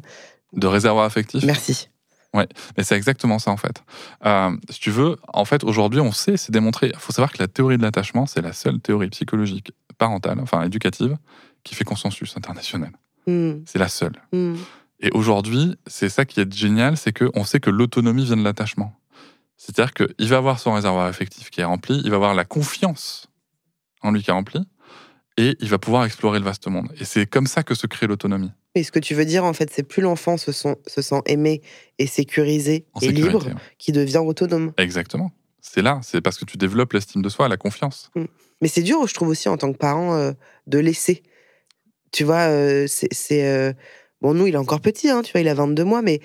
De réservoir affectif? Merci. Ouais, mais c'est exactement ça en fait. Euh, si tu veux, en fait, aujourd'hui, on sait, c'est démontré. Il faut savoir que la théorie de l'attachement, c'est la seule théorie psychologique parentale, enfin éducative, qui fait consensus international. Hmm, C'est la seule. hmm. Et aujourd'hui, c'est ça qui est génial, c'est qu'on sait que l'autonomie vient de l'attachement. C'est-à-dire qu'il va avoir son réservoir affectif qui est rempli, il va avoir la confiance en lui qui est remplie, et il va pouvoir explorer le vaste monde. Et c'est comme ça que se crée l'autonomie. Et ce que tu veux dire, en fait, c'est plus l'enfant se, sent- se sent aimé et sécurisé En et sécurité, libre ouais. qui devient autonome. Exactement. C'est là, c'est parce que tu développes l'estime de soi, la confiance. Mais c'est dur, je trouve aussi, en tant que parent, euh, de laisser. Tu vois, euh, c'est. Bon, nous, il est encore petit, hein, tu vois, il a 22 mois, mais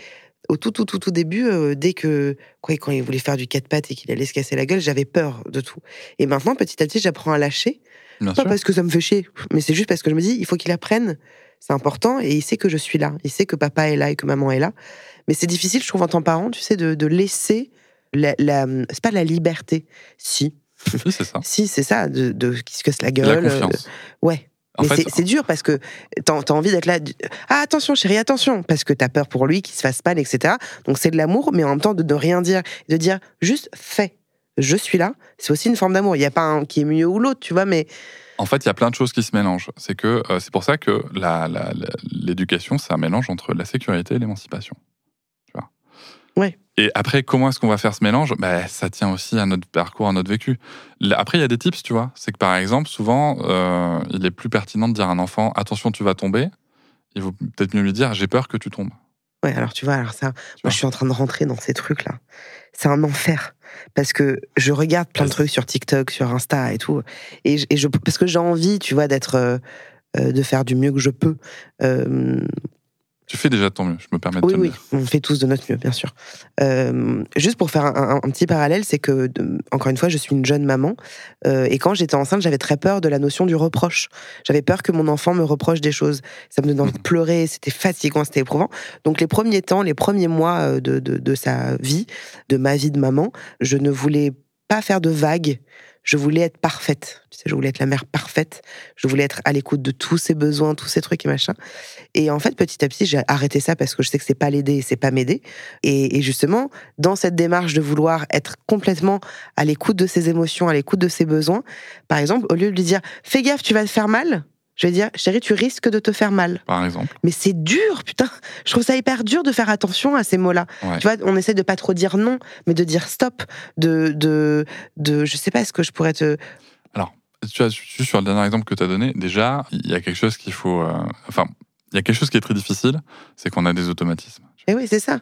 au tout, tout, tout, tout début, euh, dès que. Quoi, quand il voulait faire du quatre pattes et qu'il allait se casser la gueule, j'avais peur de tout. Et maintenant, petit à petit, j'apprends à lâcher. Bien Pas sûr. parce que ça me fait chier, mais c'est juste parce que je me dis, il faut qu'il apprenne. C'est important et il sait que je suis là. Il sait que papa est là et que maman est là. Mais c'est difficile, je trouve, en tant que parent, tu sais, de, de laisser la. la c'est pas la liberté. Si. Oui, c'est ça. [laughs] Si, c'est ça, de, de qui se casse la La gueule. confiance. euh, ouais. En Mais fait, c'est- dur parce que t'as as envie d'être là. Ah, attention, chérie, attention. Parce que t'as peur pour lui, qu'il se fasse mal, etc. Donc c'est de l'amour, mais en même temps de ne rien dire. De dire juste fais. Je suis là. C'est aussi une forme d'amour. Il n'y a pas un qui est mieux ou l'autre, tu vois, mais. En fait, il y a plein de choses qui se mélangent. C'est que euh, c'est pour ça que la- la- la- l'éducation, c'est un mélange entre la sécurité et l'émancipation. Ouais. Et après, comment est-ce qu'on va faire ce mélange? Ben, Ça tient aussi à notre parcours, à notre vécu. Après, il y a des tips, tu vois. C'est que par exemple, souvent, euh, il est plus pertinent de dire à un enfant attention, tu vas tomber. Il vaut peut-être mieux lui dire j'ai peur que tu tombes. Ouais, alors tu vois, alors ça, moi je suis en train de rentrer dans ces trucs-là. C'est un enfer. Parce que je regarde plein de trucs sur TikTok, sur Insta et tout. Et, je- et je, parce que j'ai envie, tu vois, d'être. euh, euh, de faire du mieux que je peux. Euh, Tu fais déjà ton mieux, je me permets de oui, te le oui, dire. on fait tous de notre mieux, bien sûr. Euh, juste pour faire un, un- un petit parallèle, c'est que, de- encore une fois, je suis une jeune maman. euh, et quand j'étais enceinte, j'avais très peur de la notion du reproche. J'avais peur que mon enfant me reproche des choses. Ça me donnait envie de pleurer, c'était fatigant, c'était éprouvant. Donc, les premiers temps, les premiers mois euh, de, de, de sa vie, de ma vie de maman, je ne voulais pas faire de vagues. Je voulais être parfaite. Tu sais, je voulais être la mère parfaite. Je voulais être à l'écoute de tous ses besoins, tous ces trucs et machin. Et en fait, petit à petit, j'ai arrêté ça parce que je sais que c'est pas l'aider, c'est pas m'aider. Et, et justement, dans cette démarche de vouloir être complètement à l'écoute de ses émotions, à l'écoute de ses besoins, par exemple, au lieu de lui dire fais gaffe, tu vas te faire mal, je vais dire chérie, tu risques de te faire mal. Par exemple. Mais c'est dur, putain. Je trouve ça hyper dur de faire attention à ces mots-là. Ouais. Tu vois, on essaie de pas trop dire non, mais de dire stop, de, de, de, je sais pas, est-ce que je pourrais te, Tu vois, juste sur le dernier exemple que tu as donné, déjà, il y a quelque chose qu'il faut. euh, enfin, il y a quelque chose qui est très difficile, c'est qu'on a des automatismes. eh oui, c'est ça.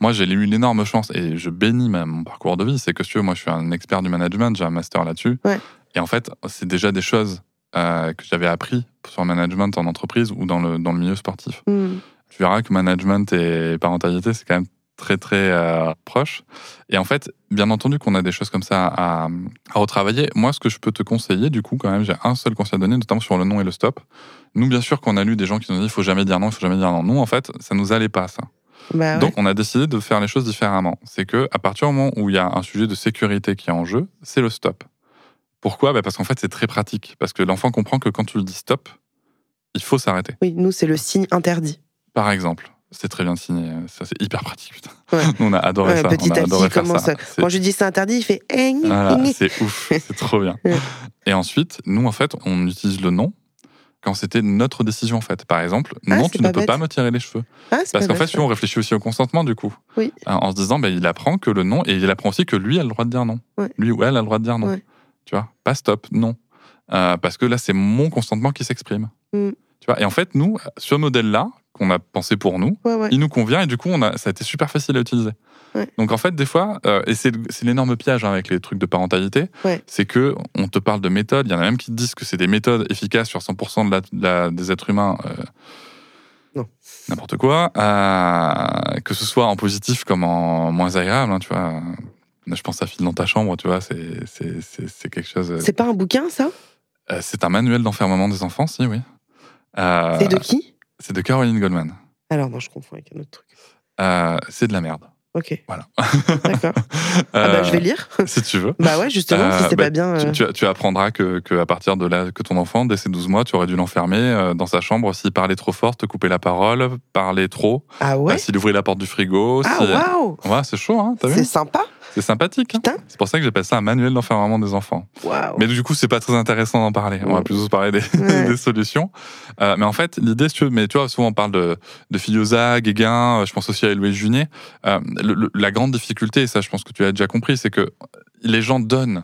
Moi, j'ai eu l'énorme chance, et je bénis ma- mon parcours de vie, c'est que si tu veux, moi, je suis un expert du management, j'ai un master là-dessus. Ouais. Et en fait, c'est déjà des choses euh, que j'avais appris sur le management en entreprise ou dans le, dans le milieu sportif. Hmm. Tu verras que management et parentalité, c'est quand même très, très euh, proche. Et en fait, bien entendu qu'on a des choses comme ça à, à retravailler. Moi, ce que je peux te conseiller, du coup, quand même, j'ai un seul conseil à donner, notamment sur le non et le stop. Nous, bien sûr, qu'on a lu des gens qui nous ont dit il faut jamais dire non, il faut jamais dire non. Nous, en fait, ça nous allait pas, ça. Bah ouais. Donc, on a décidé de faire les choses différemment. C'est que à partir du moment où il y a un sujet de sécurité qui est en jeu, c'est le stop. Pourquoi? Bah, Parce qu'en fait, c'est très pratique. Parce que l'enfant comprend que quand tu lui dis stop, il faut s'arrêter. Oui, nous, c'est le signe interdit. Par exemple, c'est très bien de signer. Ça, c'est hyper pratique. Putain. Ouais. [laughs] On a adoré Ouais, ça. petit on a à adoré petit, faire comment ça. Quand je lui dis c'est interdit, il fait Voilà, c'est ouf, [laughs] c'est trop bien. Et ensuite, nous, en fait, on utilise le non quand c'était notre décision en fait. Par exemple, Ah, non, tu ne peux bête. pas me tirer les cheveux. Ah, Parce qu'en fait, si on réfléchit aussi au consentement, du coup. Oui. Hein, En se disant, ben, il apprend que le non, et il apprend aussi que lui a le droit de dire non. Ouais. Lui ou elle a le droit de dire non. Tu vois, pas stop, non. Euh, parce que là, c'est mon consentement qui s'exprime. Mm. Tu vois, et en fait, nous, ce modèle-là, qu'on a pensé pour nous, Ouais, ouais. il nous convient et du coup, on a, ça a été super facile à utiliser. Ouais. Donc en fait, des fois, euh, et c'est l'énorme piège hein, avec les trucs de parentalité, c'est que on te parle de méthodes. Il y en a même qui te disent que c'est des méthodes efficaces sur 100% de la, de la- des êtres humains. euh, Non. N'importe quoi. euh, que ce soit en positif comme en moins agréable. hein, tu vois. Je pense à File dans ta chambre, tu vois, c'est c'est- c'est- c'est quelque chose. euh, C'est pas un bouquin, ça? Euh, C'est un manuel d'enfermement des enfants, si, oui. Euh, C'est de qui? C'est de Caroline Goldman. Alors, non, je confonds avec un autre truc. Euh, c'est de la merde. Ok. Voilà. D'accord. [laughs] Ah bah, je vais lire. si tu veux. Bah ouais, justement, si c'était bah, pas bien. Tu, tu- apprendras que, que à partir de là, que ton enfant, dès ses 12 mois, tu aurais dû l'enfermer dans sa chambre s'il parlait trop fort, te couper la parole, parler trop, Ah ouais? s'il ouvrait la porte du frigo. Ah si... waouh Ouais, c'est chaud, hein, t'as C'est vu sympa C'est sympathique. hein. Putain. C'est pour ça que j'appelle ça un manuel d'enfermement des enfants. Mais du coup, c'est pas très intéressant d'en parler. On va plutôt parler des, [laughs] Ouais. des solutions. Euh, mais en fait, l'idée, si tu veux, mais tu vois, souvent on parle de, de Filiosa, Guéguin, euh, je pense aussi à Louis Junier. Euh, le- le- la grande difficulté, et ça je pense que tu as déjà compris, c'est que les gens donnent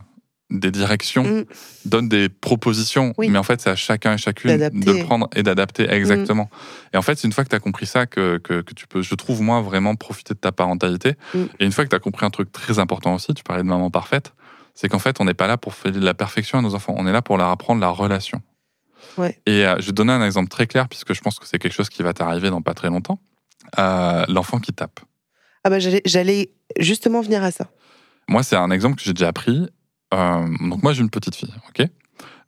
des directions, Mm. donnent des propositions, Oui. mais en fait, c'est à chacun et chacune de prendre et d'adapter exactement. Et en fait, c'est une fois que tu as compris ça que, que, que tu peux, je trouve, moi, vraiment profiter de ta parentalité. Mm. Et une fois que tu as compris un truc très important aussi, tu parlais de maman parfaite, c'est qu'en fait, on n'est pas là pour faire de la perfection à nos enfants, on est là pour leur apprendre la relation. Ouais. Et euh, je vais te donner un exemple très clair, puisque je pense que c'est quelque chose qui va t'arriver dans pas très longtemps. Euh, L'enfant qui tape. Ah bah j'allais- justement venir à ça. Moi, c'est un exemple que j'ai déjà appris. Euh, donc, moi, j'ai une petite fille, ok?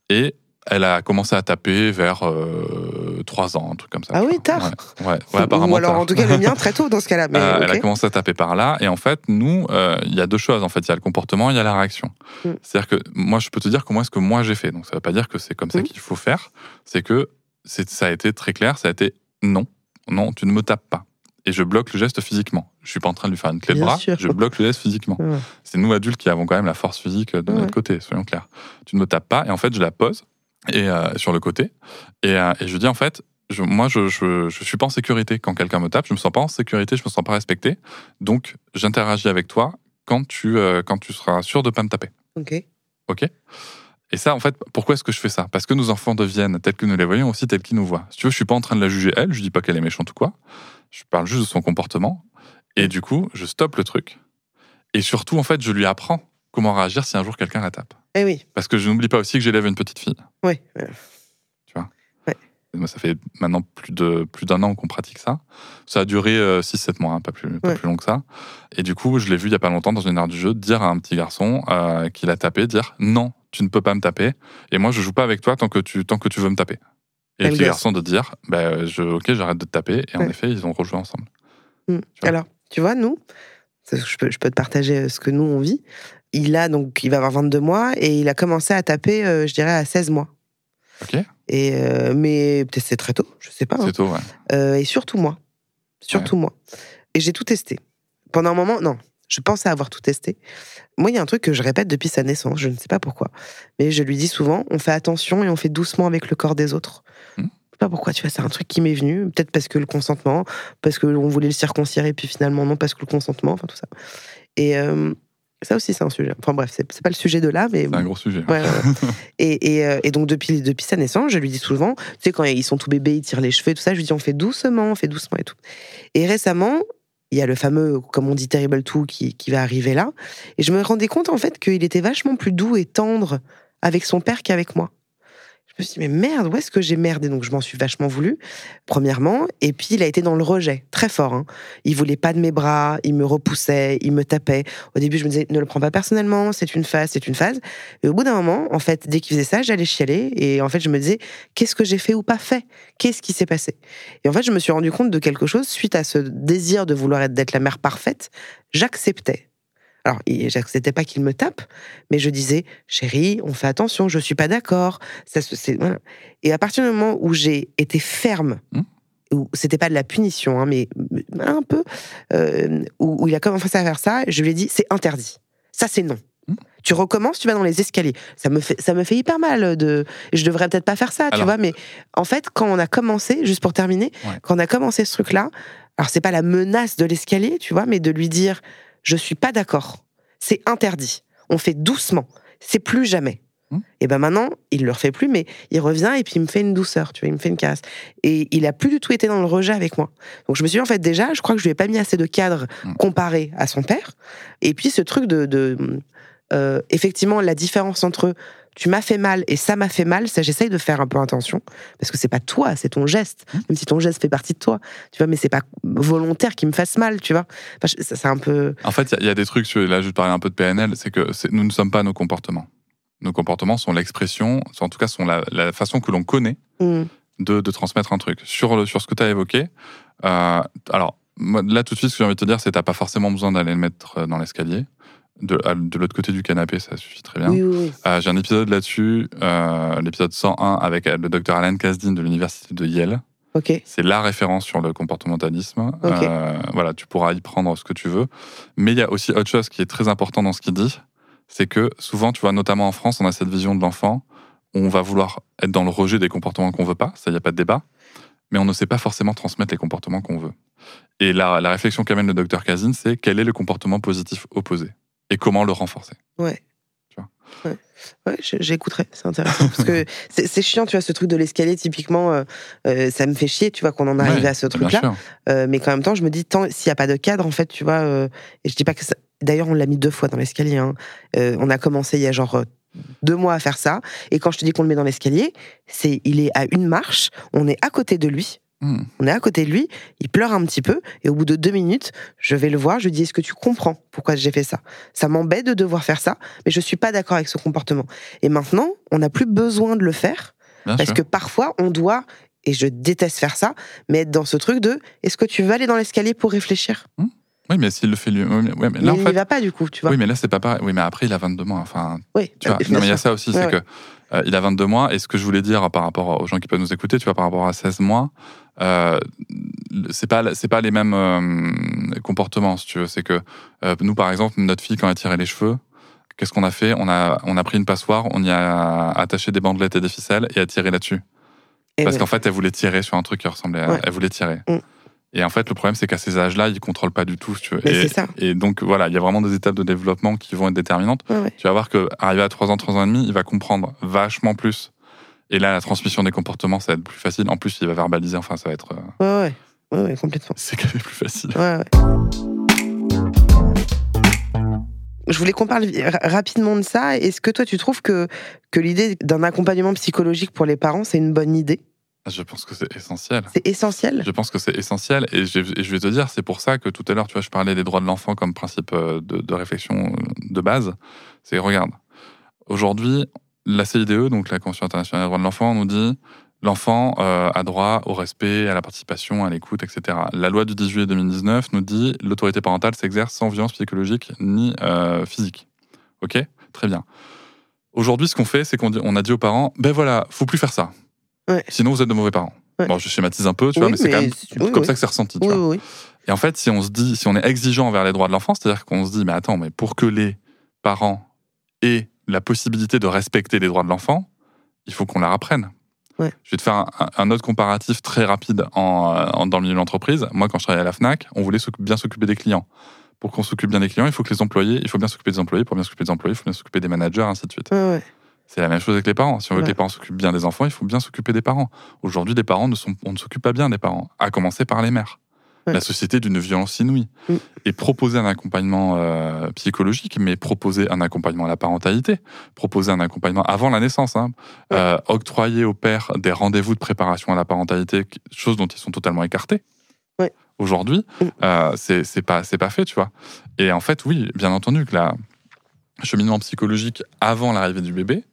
Et elle a commencé à taper vers euh, 3 ans, un truc comme ça. Ah oui, tard. Ouais, ouais, ouais, apparemment. Ou alors tard. en tout cas le mien [laughs] très tôt dans ce cas-là. Euh. Elle a commencé à taper par là. Et en fait, nous, euh, il y a deux choses. En fait, il y a le comportement, il y a la réaction. Mm. C'est-à-dire que moi, je peux te dire comment est-ce que moi j'ai fait. Donc, ça ne veut pas dire que c'est comme ça Mm. qu'il faut faire. C'est que ça a été très clair. Ça a été non, non, tu ne me tapes pas. Et je bloque le geste physiquement. Je suis pas en train de lui faire une clé de bras. sûr. Je bloque le geste physiquement. Ouais. C'est nous adultes qui avons quand même la force physique de Ouais. notre côté, soyons clairs. Tu ne me tapes pas. Et en fait, je la pose et euh, sur le côté. Et, euh, et je dis en fait, je, moi, je, je, je suis pas en sécurité quand quelqu'un me tape. Je me sens pas en sécurité. Je me sens pas respecté. Donc, j'interagis avec toi quand tu, euh, quand tu seras sûr de pas me taper. Ok. Ok? Et ça, en fait, pourquoi est-ce que je fais ça? Parce que nos enfants deviennent tels que nous les voyons aussi tels qu'ils nous voient. Si tu veux, je suis pas en train de la juger elle. Je dis pas qu'elle est méchante ou quoi. Je parle juste de son comportement. Et du coup, je stoppe le truc. Et surtout, en fait, je lui apprends comment réagir si un jour quelqu'un la tape. Eh oui. Parce que je n'oublie pas aussi que j'élève une petite fille. Oui. Euh, moi, ça fait maintenant plus de plus d'un an qu'on pratique ça. Ça a duré 6-7 mois, hein, pas, plus, pas Ouais. plus long que ça. Et du coup, je l'ai vu il y a pas longtemps dans une heure du jeu dire à un petit garçon euh, qui l'a tapé, dire non, tu ne peux pas me taper. Et moi, je joue pas avec toi tant que tu tant que tu veux me taper. Et le petit garçon de dire, bah, je, ok, j'arrête de te taper. Et en effet, ils ont rejoué ensemble. Hmm. Tu. Alors, tu vois, nous, je peux, je peux te partager euh, ce que nous on vit. Il a donc, il va avoir 22 mois et il a commencé à taper, euh, je dirais, à 16 mois. Ok, Et euh, mais peut-être c'est très tôt, je sais pas. hein. c'est tôt, ouais. Euh, et surtout moi, surtout moi. Et j'ai tout testé. Pendant un moment, non, je pensais avoir tout testé. Moi, il y a un truc que je répète depuis sa naissance, je ne sais pas pourquoi, mais je lui dis souvent, on fait attention et on fait doucement avec le corps des autres. Je sais pas pourquoi, tu vois, c'est un truc qui m'est venu, peut-être parce que le consentement, parce que on voulait le circoncire et puis finalement non parce que le consentement, enfin tout ça. Et euh, ça aussi, c'est un sujet. Enfin bref, c'est pas le sujet de là, mais C'est un gros sujet. Ouais, ouais, ouais. [laughs] et, et, euh, et donc, depuis, depuis sa naissance, je lui dis souvent, tu sais, quand ils sont tout bébés, ils tirent les cheveux, tout ça, je lui dis, on fait doucement, on fait doucement et tout. Et récemment, il y a le fameux, comme on dit, Terrible 2 qui, qui va arriver là. Et je me rendais compte, en fait, qu'il était vachement plus doux et tendre avec son père qu'avec moi. Je me suis dit, mais merde, où est-ce que j'ai merdé? Donc, je m'en suis vachement voulu, premièrement. Et puis, il a été dans le rejet, très fort. Hein. Il voulait pas de mes bras, il me repoussait, il me tapait. Au début, je me disais, ne le prends pas personnellement, c'est une phase, c'est une phase. Et au bout d'un moment, en fait, dès qu'il faisait ça, j'allais chialer. Et en fait, je me disais, qu'est-ce que j'ai fait ou pas fait? Qu'est-ce qui s'est passé? Et en fait, je me suis rendu compte de quelque chose suite à ce désir de vouloir être d'être la mère parfaite. J'acceptais. Alors, j'acceptais pas qu'il me tape, mais je disais, chérie, on fait attention, je suis pas d'accord. Ça, se- c'est voilà. Et à partir du moment où j'ai été ferme, Hmm. où c'était pas de la punition, hein, mais un peu, euh, où, où il a commencé à faire ça, je lui ai dit, c'est interdit. Ça, c'est non. Hmm. Tu recommences, tu vas dans les escaliers. Ça me fait, ça me fait hyper mal de. Je devrais peut-être pas faire ça, tu vois. Mais en fait, quand on a commencé, juste pour terminer, Ouais. quand on a commencé ce truc-là, alors c'est pas la menace de l'escalier, tu vois, mais de lui dire, je suis pas d'accord. C'est interdit. On fait doucement. C'est plus jamais. Hmm. Et ben maintenant, il le refait plus, mais il revient et puis il me fait une douceur, tu vois, il me fait une caresse. Et il a plus du tout été dans le rejet avec moi. Donc je me suis dit, en fait, déjà, je crois que je lui ai pas mis assez de cadre Hmm. comparé à son père. Et puis ce truc de, de, euh, effectivement, la différence entre tu m'as fait mal et ça m'a fait mal, ça j'essaye de faire un peu attention parce que c'est pas toi, c'est ton geste. Hmm. Même si ton geste fait partie de toi, tu vois, mais c'est pas volontaire qu'il me fasse mal, tu vois. Enfin, c'est un peu. En fait, il y a- il y, a des trucs, là je vais te parler un peu de PNL, c'est que nous ne sommes pas nos comportements. Nos comportements sont l'expression, en tout cas sont la, la façon que l'on connaît Hmm. de, de transmettre un truc. Sur, le, sur ce que tu as évoqué, euh, alors là, tout de suite, ce que j'ai envie de te dire, c'est que t'as pas forcément besoin d'aller le mettre euh, dans l'escalier. De, de l'autre côté du canapé, ça suffit très bien. Oui, oui, oui. Euh, j'ai un épisode là-dessus, euh, l'épisode 101, avec euh, le docteur Alan Kasdin de l'université de Yale. C'est la référence sur le comportementalisme. Euh, voilà, tu pourras y prendre ce que tu veux. Mais il y a aussi autre chose qui est très important dans ce qu'il dit, c'est que souvent, tu vois, notamment en France, on a cette vision de l'enfant on va vouloir être dans le rejet des comportements qu'on veut pas, ça, il n'y a pas de débat, mais on ne sait pas forcément transmettre les comportements qu'on veut. Et la, la réflexion qu'amène le docteur Kazin, c'est quel est le comportement positif opposé? Et comment le renforcer. Ouais. Ouais, j'écouterai, c'est intéressant. Parce que [laughs] c'est chiant, tu vois, ce truc de l'escalier, typiquement, euh, euh, ça me fait chier, tu vois, qu'on en arrive Ouais, à ce truc-là. Euh, mais qu'en même temps, je me dis, tant s'il n'y a pas de cadre, en fait, tu vois, euh, et je dis pas que ça. D'ailleurs, on l'a mis deux fois dans l'escalier. hein. On a commencé il y a genre deux mois à faire ça. Et quand je te dis qu'on le met dans l'escalier, c'est il est à une marche, on est à côté de lui. Hmm. On est à côté de lui, il pleure un petit peu, et au bout de deux minutes, je vais le voir, je lui dis Est-ce que tu comprends pourquoi j'ai fait ça? Ça m'embête de devoir faire ça, mais je suis pas d'accord avec ce comportement. Et maintenant, on n'a plus besoin de le faire, Bien parce sûr. que parfois, on doit, et je déteste faire ça, mais être dans ce truc de Est-ce que tu veux aller dans l'escalier pour réfléchir? Oui, mais s'il le fait lui. mais- ouais, mais Mais là, en il fait, n'y va pas du coup, tu vois. Oui, mais là, c'est pas pareil. Oui, mais après, il a 22 mois. Enfin, Oui, tu vois, euh, non, mais il y a ça aussi, Ouais, c'est ouais. que euh, il a 22 mois. Et ce que je voulais dire par rapport aux gens qui peuvent nous écouter, tu vois, par rapport à 16 mois, euh, c'est pas c'est pas les mêmes euh, comportements, si tu veux. C'est que euh, nous, par exemple, notre fille quand elle tirait les cheveux. Qu'est-ce qu'on a fait? On a, on a pris une passoire, on y a attaché des bandelettes et des ficelles et a tiré là-dessus. Parce ouais. qu'en fait, elle voulait tirer sur un truc qui ressemblait à. Ouais. Elle voulait tirer. Mm. Et en fait, le problème, c'est qu'à ces âges-là, ils contrôlent pas du tout, si tu veux. Et- ça. et donc voilà, il y a vraiment des étapes de développement qui vont être déterminantes. Ouais, ouais. Tu vas voir que arrivé à 3 ans, 3 ans et demi, il va comprendre vachement plus. Et là, la transmission des comportements, ça va être plus facile. En plus, il va verbaliser. Enfin, ça va être. euh, Ouais, ouais. Complètement. c'est quand même plus facile. Ouais. Je voulais qu'on parle ra- rapidement de ça. Est-ce que toi, tu trouves que, que l'idée d'un accompagnement psychologique pour les parents, c'est une bonne idée? Je pense que c'est essentiel. C'est essentiel Je pense que c'est essentiel. Et je, et je vais te dire, c'est pour ça que tout à l'heure, tu vois, je parlais des droits de l'enfant comme principe euh, de, de réflexion euh, de base. C'est, regarde, aujourd'hui, la CIDE, donc la Convention internationale des droits de l'enfant, nous dit l'enfant euh, a droit au respect, à la participation, à l'écoute, etc. La loi du 10 juillet 2019 nous dit l'autorité parentale s'exerce sans violence psychologique ni euh, physique. Ok? Très bien. Aujourd'hui, ce qu'on fait, c'est qu'on on a dit aux parents, ben voilà, faut plus faire ça. Ouais. Sinon, vous êtes de mauvais parents. Ouais. Bon, je schématise un peu, tu Oui, vois, mais c'est quand même oui, comme oui. ça que c'est ressenti. Tu vois. Et en fait, si on se dit, si on est exigeant envers les droits de l'enfant, c'est-à-dire qu'on se dit, mais attends, mais pour que les parents aient la possibilité de respecter les droits de l'enfant, il faut qu'on leur apprenne. Ouais. Je vais te faire un, un autre comparatif très rapide en, euh, en- dans le milieu de l'entreprise. Moi, quand je travaillais à la Fnac, on voulait bien s'occuper des clients. Pour qu'on s'occupe bien des clients, il faut que les employés, il faut bien s'occuper des employés. Pour bien s'occuper des employés, il faut bien s'occuper des managers, ainsi de suite. Ouais, ouais. C'est la même chose avec les parents. Si on veut que les parents s'occupent bien des enfants, il faut bien s'occuper des parents. Aujourd'hui, des parents ne sont, on ne s'occupe pas bien des parents, à commencer par les mères. Ouais. La société d'une violence inouïe. Mm. Et proposer un accompagnement euh, psychologique, mais proposer un accompagnement à la parentalité, proposer un accompagnement avant la naissance, hein. Ouais. Euh, octroyer aux pères des rendez-vous de préparation à la parentalité, chose dont ils sont totalement écartés. Aujourd'hui, Mm. euh, c'est pas pas fait, tu vois. Et en fait, oui, bien entendu que la cheminement psychologique avant l'arrivée du bébé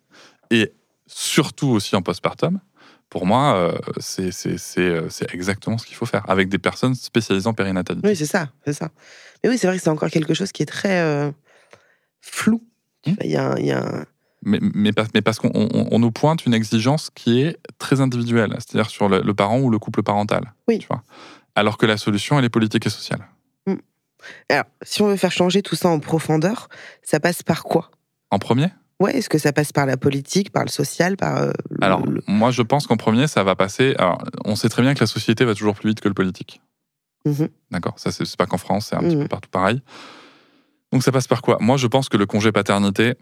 et surtout aussi en postpartum, pour moi, euh, c'est euh, c'est exactement ce qu'il faut faire avec des personnes spécialisées en périnatalité. Oui, c'est ça, c'est ça. Mais oui, c'est vrai que c'est encore quelque chose qui est très euh, flou. Il y a, un- il y a un- Mais, mais, mais parce qu'on on- on nous pointe une exigence qui est très individuelle, c'est-à-dire sur le, le parent ou le couple parental. Oui. Tu vois Alors que la solution, elle est politique et sociale. Alors, si on veut faire changer tout ça en profondeur, ça passe par quoi? En premier? Ouais, est-ce que ça passe par la politique, par le social, par euh, le- Alors, le- moi, je pense qu'en premier, ça va passer. Alors, on sait très bien que la société va toujours plus vite que le politique. Mhm. D'accord? Ça, c'est pas qu'en France, c'est un petit Mhm. peu partout pareil. Donc, ça passe par quoi? Moi, je pense que le congé paternité,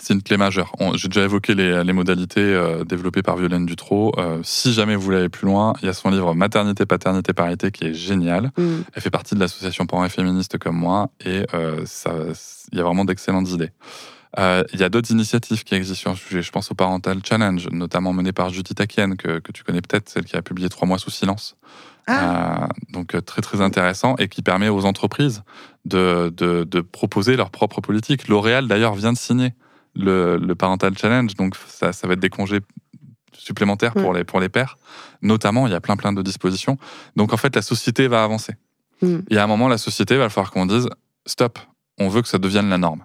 c'est une clé majeure. J'ai déjà évoqué les, les modalités euh, développées par Violaine Dutrot. Euh, si jamais vous voulez aller plus loin, il y a son livre Maternité, paternité, parité qui est génial. Mhm. Elle fait partie de l'association Parents et Féministes comme moi et euh, il y a vraiment d'excellentes idées. Euh, Il y a d'autres initiatives qui existent sur le sujet. Je pense au Parental Challenge, notamment mené par Judith Akienne, que, que tu connais peut-être, celle qui a publié Trois mois sous silence. Ah, Euh, donc euh, très très intéressant et qui permet aux entreprises de, de, de proposer leur propre politique. L'Oréal d'ailleurs vient de signer le, le Parental Challenge, donc ça, ça va être des congés supplémentaires pour, Mm. les, pour les pères. Notamment, il y a plein plein de dispositions. Donc en fait, la société va avancer. Mm. Et à un moment, la société va falloir qu'on dise stop, on veut que ça devienne la norme.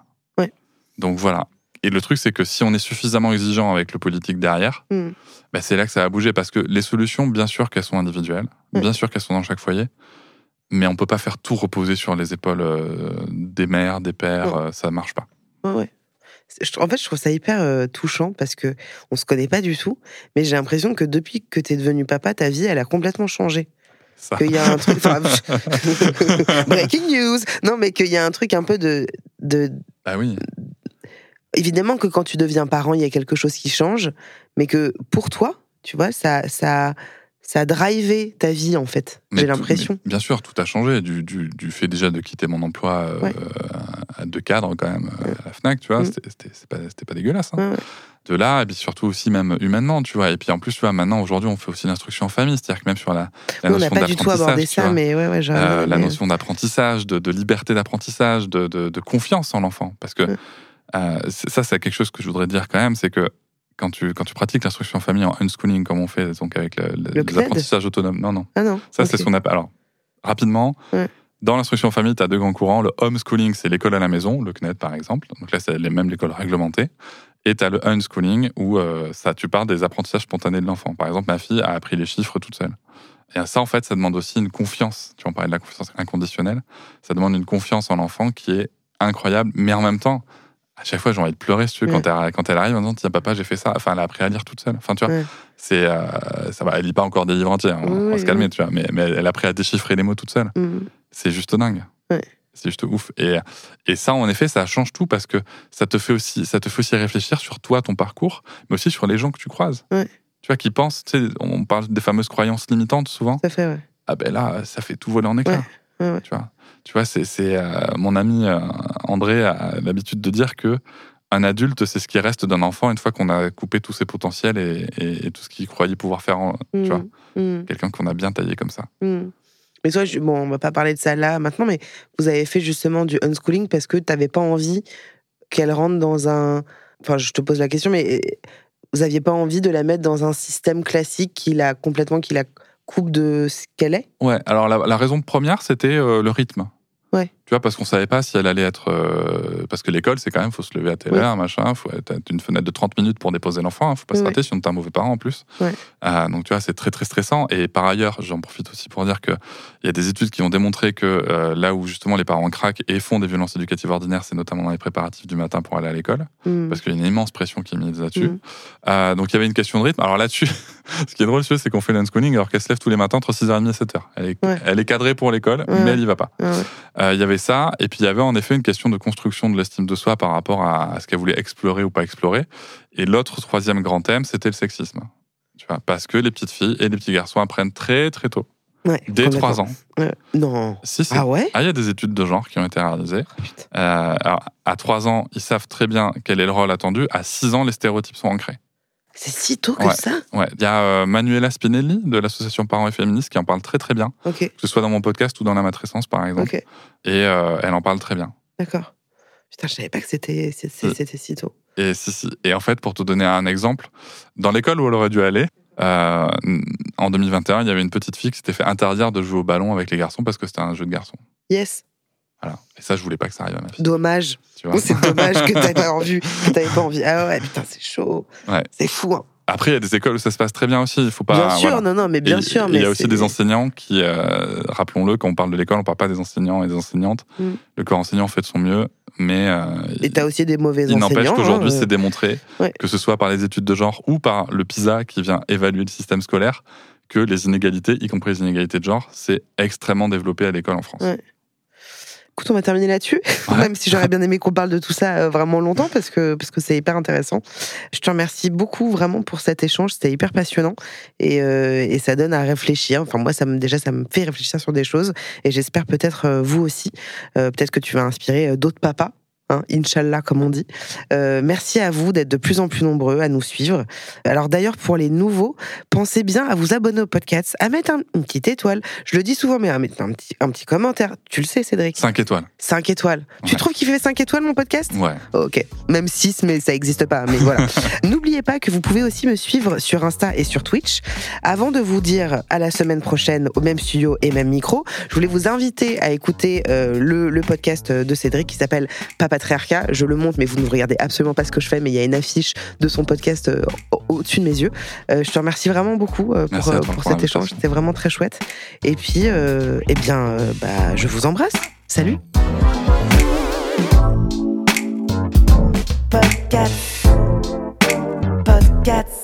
Donc voilà. Et le truc, c'est que si on est suffisamment exigeant avec le politique derrière, Mm. bah, c'est là que ça va bouger. Parce que les solutions, bien sûr qu'elles sont individuelles, Ouais. bien sûr qu'elles sont dans chaque foyer, mais on peut pas faire tout reposer sur les épaules euh, des mères, des pères. Ouais. euh, ça marche pas. Ouais, En fait, je trouve ça hyper euh, touchant parce que on se connaît pas du tout, mais j'ai l'impression que depuis que tu es devenu papa, ta vie, elle a complètement changé. Qu'il y a un truc. enfin, [laughs] [laughs] Breaking news Non, mais qu'il y a un truc un peu de, de. Bah oui. Évidemment que quand tu deviens parent, il y a quelque chose qui change, mais que pour toi, tu vois, ça, ça, ça a drivé ta vie, en fait. J'ai l'impression. Bien sûr, tout a changé. Du, du, du fait déjà de quitter mon emploi euh, Ouais. à deux cadres, quand même, euh, Ouais. à la Fnac, tu vois, Mm. c'était- pas, dégueulasse. hein. Ouais. De là, et puis surtout aussi, même humainement, tu vois. Et puis en plus, tu vois, maintenant, aujourd'hui, on fait aussi l'instruction en famille. C'est-à-dire que même sur la, la Nous, on n'a notion pas du tout abordé d'apprentissage, ça, vois, mais ouais, ouais, euh, la aimé. notion d'apprentissage, de, de liberté d'apprentissage, de, de, de confiance en l'enfant. Parce que. Euh, ça, c'est quelque chose que je voudrais dire quand même, c'est que quand tu, quand tu pratiques l'instruction en famille en unschooling, comme on fait donc avec le- le- Le les apprentissages autonomes, non, non. Ah non. Ça, c'est ce qu'on appelle. Alors, rapidement, Ouais. dans l'instruction en famille, tu as deux grands courants. Le homeschooling, c'est l'école à la maison, le CNED par exemple. Donc là, c'est même l'école réglementée. Et tu as le unschooling où euh, ça, tu pars des apprentissages spontanés de l'enfant. Par exemple, ma fille a appris les chiffres toute seule. Et ça, en fait, ça demande aussi une confiance. Tu en parlais de la confiance inconditionnelle. Ça demande une confiance en l'enfant qui est incroyable, mais en même temps, à chaque fois, j'ai envie de pleurer, si tu veux, Ouais. quand, elle, quand elle arrive en disant Tiens, papa, j'ai fait ça. Enfin, elle a appris à lire toute seule. Enfin, tu vois, Ouais. c'est, euh, ça va. Elle lit pas encore des livres entiers, hein, on, Oui, va oui, se calmer, oui. tu vois, mais, mais elle a appris à déchiffrer les mots toute seule. Mhm. C'est juste dingue. Ouais. C'est juste ouf. Et, et ça, en effet, ça change tout parce que ça te fait aussi, ça te fait aussi réfléchir sur toi, ton parcours, mais aussi sur les gens que tu croises. Tu vois, qui pensent, tu sais, on parle des fameuses croyances limitantes souvent. Ça fait, ouais. Ah ben là, ça fait tout voler en éclats. Tu vois, tu vois c'est, c'est, euh, mon ami euh, André a l'habitude de dire que un adulte, c'est ce qui reste d'un enfant une fois qu'on a coupé tous ses potentiels et, et- et tout ce qu'il croyait pouvoir faire. En, tu vois, Mhm. Mhm. quelqu'un qu'on a bien taillé comme ça. Mhm. Mais toi, je- bon, on va pas parler de ça là maintenant, mais vous avez fait justement du unschooling parce que t'avais pas envie qu'elle rentre dans un. Enfin, je te pose la question, mais vous aviez pas envie de la mettre dans un système classique qui la complètement, qui la coupe de ce qu'elle est? Ouais, alors la, la raison première, c'était euh, le rythme. Ouais. Tu vois, parce qu'on savait pas si elle allait être. euh, parce que l'école, c'est quand même, faut se lever à telle Oui. heure, machin, faut être une fenêtre de 30 minutes pour déposer l'enfant, hein, faut pas se rater, sinon t'es un mauvais parent en plus. Euh, donc tu vois, c'est très très stressant. Et par ailleurs, j'en profite aussi pour dire qu'il y a des études qui ont démontré que euh, là où justement les parents craquent et font des violences éducatives ordinaires, c'est notamment dans les préparatifs du matin pour aller à l'école, Mhm. parce qu'il y a une immense pression qui est mise là-dessus. Euh, donc il y avait une question de rythme. Alors là-dessus, [laughs] ce qui est drôle, c'est qu'on fait l'unschooling alors qu'elle se lève tous les matins entre 6h30 et 7h. Elle est, Ouais. elle est cadrée pour l'école, Ouais. mais elle y va pas. Ouais. Il y avait ça, et puis il y avait en effet une question de construction de l'estime de soi par rapport à, à ce qu'elle voulait explorer ou pas explorer. Et l'autre troisième grand thème, c'était le sexisme. Tu vois, parce que les petites filles et les petits garçons apprennent très très tôt, Ouais, dès complètement. 3 ans. Ouais. Non. Si, si. Ah ouais? Ah, il y a des études de genre qui ont été réalisées. Putain. Euh, alors, à 3 ans, ils savent très bien quel est le rôle attendu. À 6 ans, les stéréotypes sont ancrés. C'est si tôt que Ouais. ça Ouais, il y a euh, Manuela Spinelli de l'association Parents et Féministes qui en parle très très bien, Ok, que ce soit dans mon podcast ou dans la matrescence par exemple. Et euh, elle en parle très bien. d'accord. Putain, je savais pas que Euh. c'était si tôt. Et si, si. Et en fait, pour te donner un exemple, dans l'école où elle aurait dû aller, euh, en 2021, il y avait une petite fille qui s'était fait interdire de jouer au ballon avec les garçons parce que c'était un jeu de garçons. Yes, Voilà. Et ça, je voulais pas que ça arrive à ma fille. dommage. C'est dommage que t'avais pas envie. Que pas envie. Ah ouais, putain, c'est chaud. Ouais. C'est fou. hein. Après, il y a des écoles où ça se passe très bien aussi. Il faut pas. bien sûr, voilà. non, non, mais bien Et sûr. Il y a aussi des enseignants qui, euh, rappelons-le, quand on parle de l'école, on parle pas des enseignants et des enseignantes. Mm. Le corps enseignant fait de son mieux, mais euh, Et t'as aussi des mauvais il enseignants. n'empêche qu'aujourd'hui, hein, c'est démontré, Ouais. que ce soit par les études de genre ou par le PISA qui vient évaluer le système scolaire, que les inégalités, y compris les inégalités de genre, c'est extrêmement développé à l'école en France. Ouais. Écoute, on va terminer là-dessus, [laughs] Ouais. même si j'aurais bien aimé qu'on parle de tout ça euh, vraiment longtemps parce que parce que c'est hyper intéressant. Je te remercie beaucoup vraiment pour cet échange, c'était hyper passionnant et, euh, et ça donne à réfléchir. Enfin moi, ça me déjà ça me fait réfléchir sur des choses et j'espère peut-être euh, vous aussi, euh, peut-être que tu vas inspirer euh, d'autres papas. Hein, Inch'Allah, comme on dit. Euh, merci à vous d'être de plus en plus nombreux à nous suivre. Alors d'ailleurs, pour les nouveaux, pensez bien à vous abonner au podcast, à mettre une petite étoile. Je le dis souvent, mais à mettre un petit, un petit commentaire. Tu le sais, Cédric 5 étoiles. 5 étoiles. Tu trouves qu'il fait 5 étoiles, mon podcast Ouais. Ok, même 6, mais ça n'existe pas. Mais voilà. [laughs] N'oubliez pas que vous pouvez aussi me suivre sur Insta et sur Twitch. Avant de vous dire à la semaine prochaine au même studio et même micro, je voulais vous inviter à écouter euh, le, le podcast de Cédric qui s'appelle Pas Patriarcat. Je le montre, mais vous ne regardez absolument pas ce que je fais, mais il y a une affiche de son podcast euh, au- au-dessus de mes yeux. Euh, je te remercie vraiment beaucoup euh, pour, euh, cet échange. C'était vraiment très chouette. Et puis, euh, eh bien, euh, bah, je vous embrasse. Salut. Podcast. Podcast.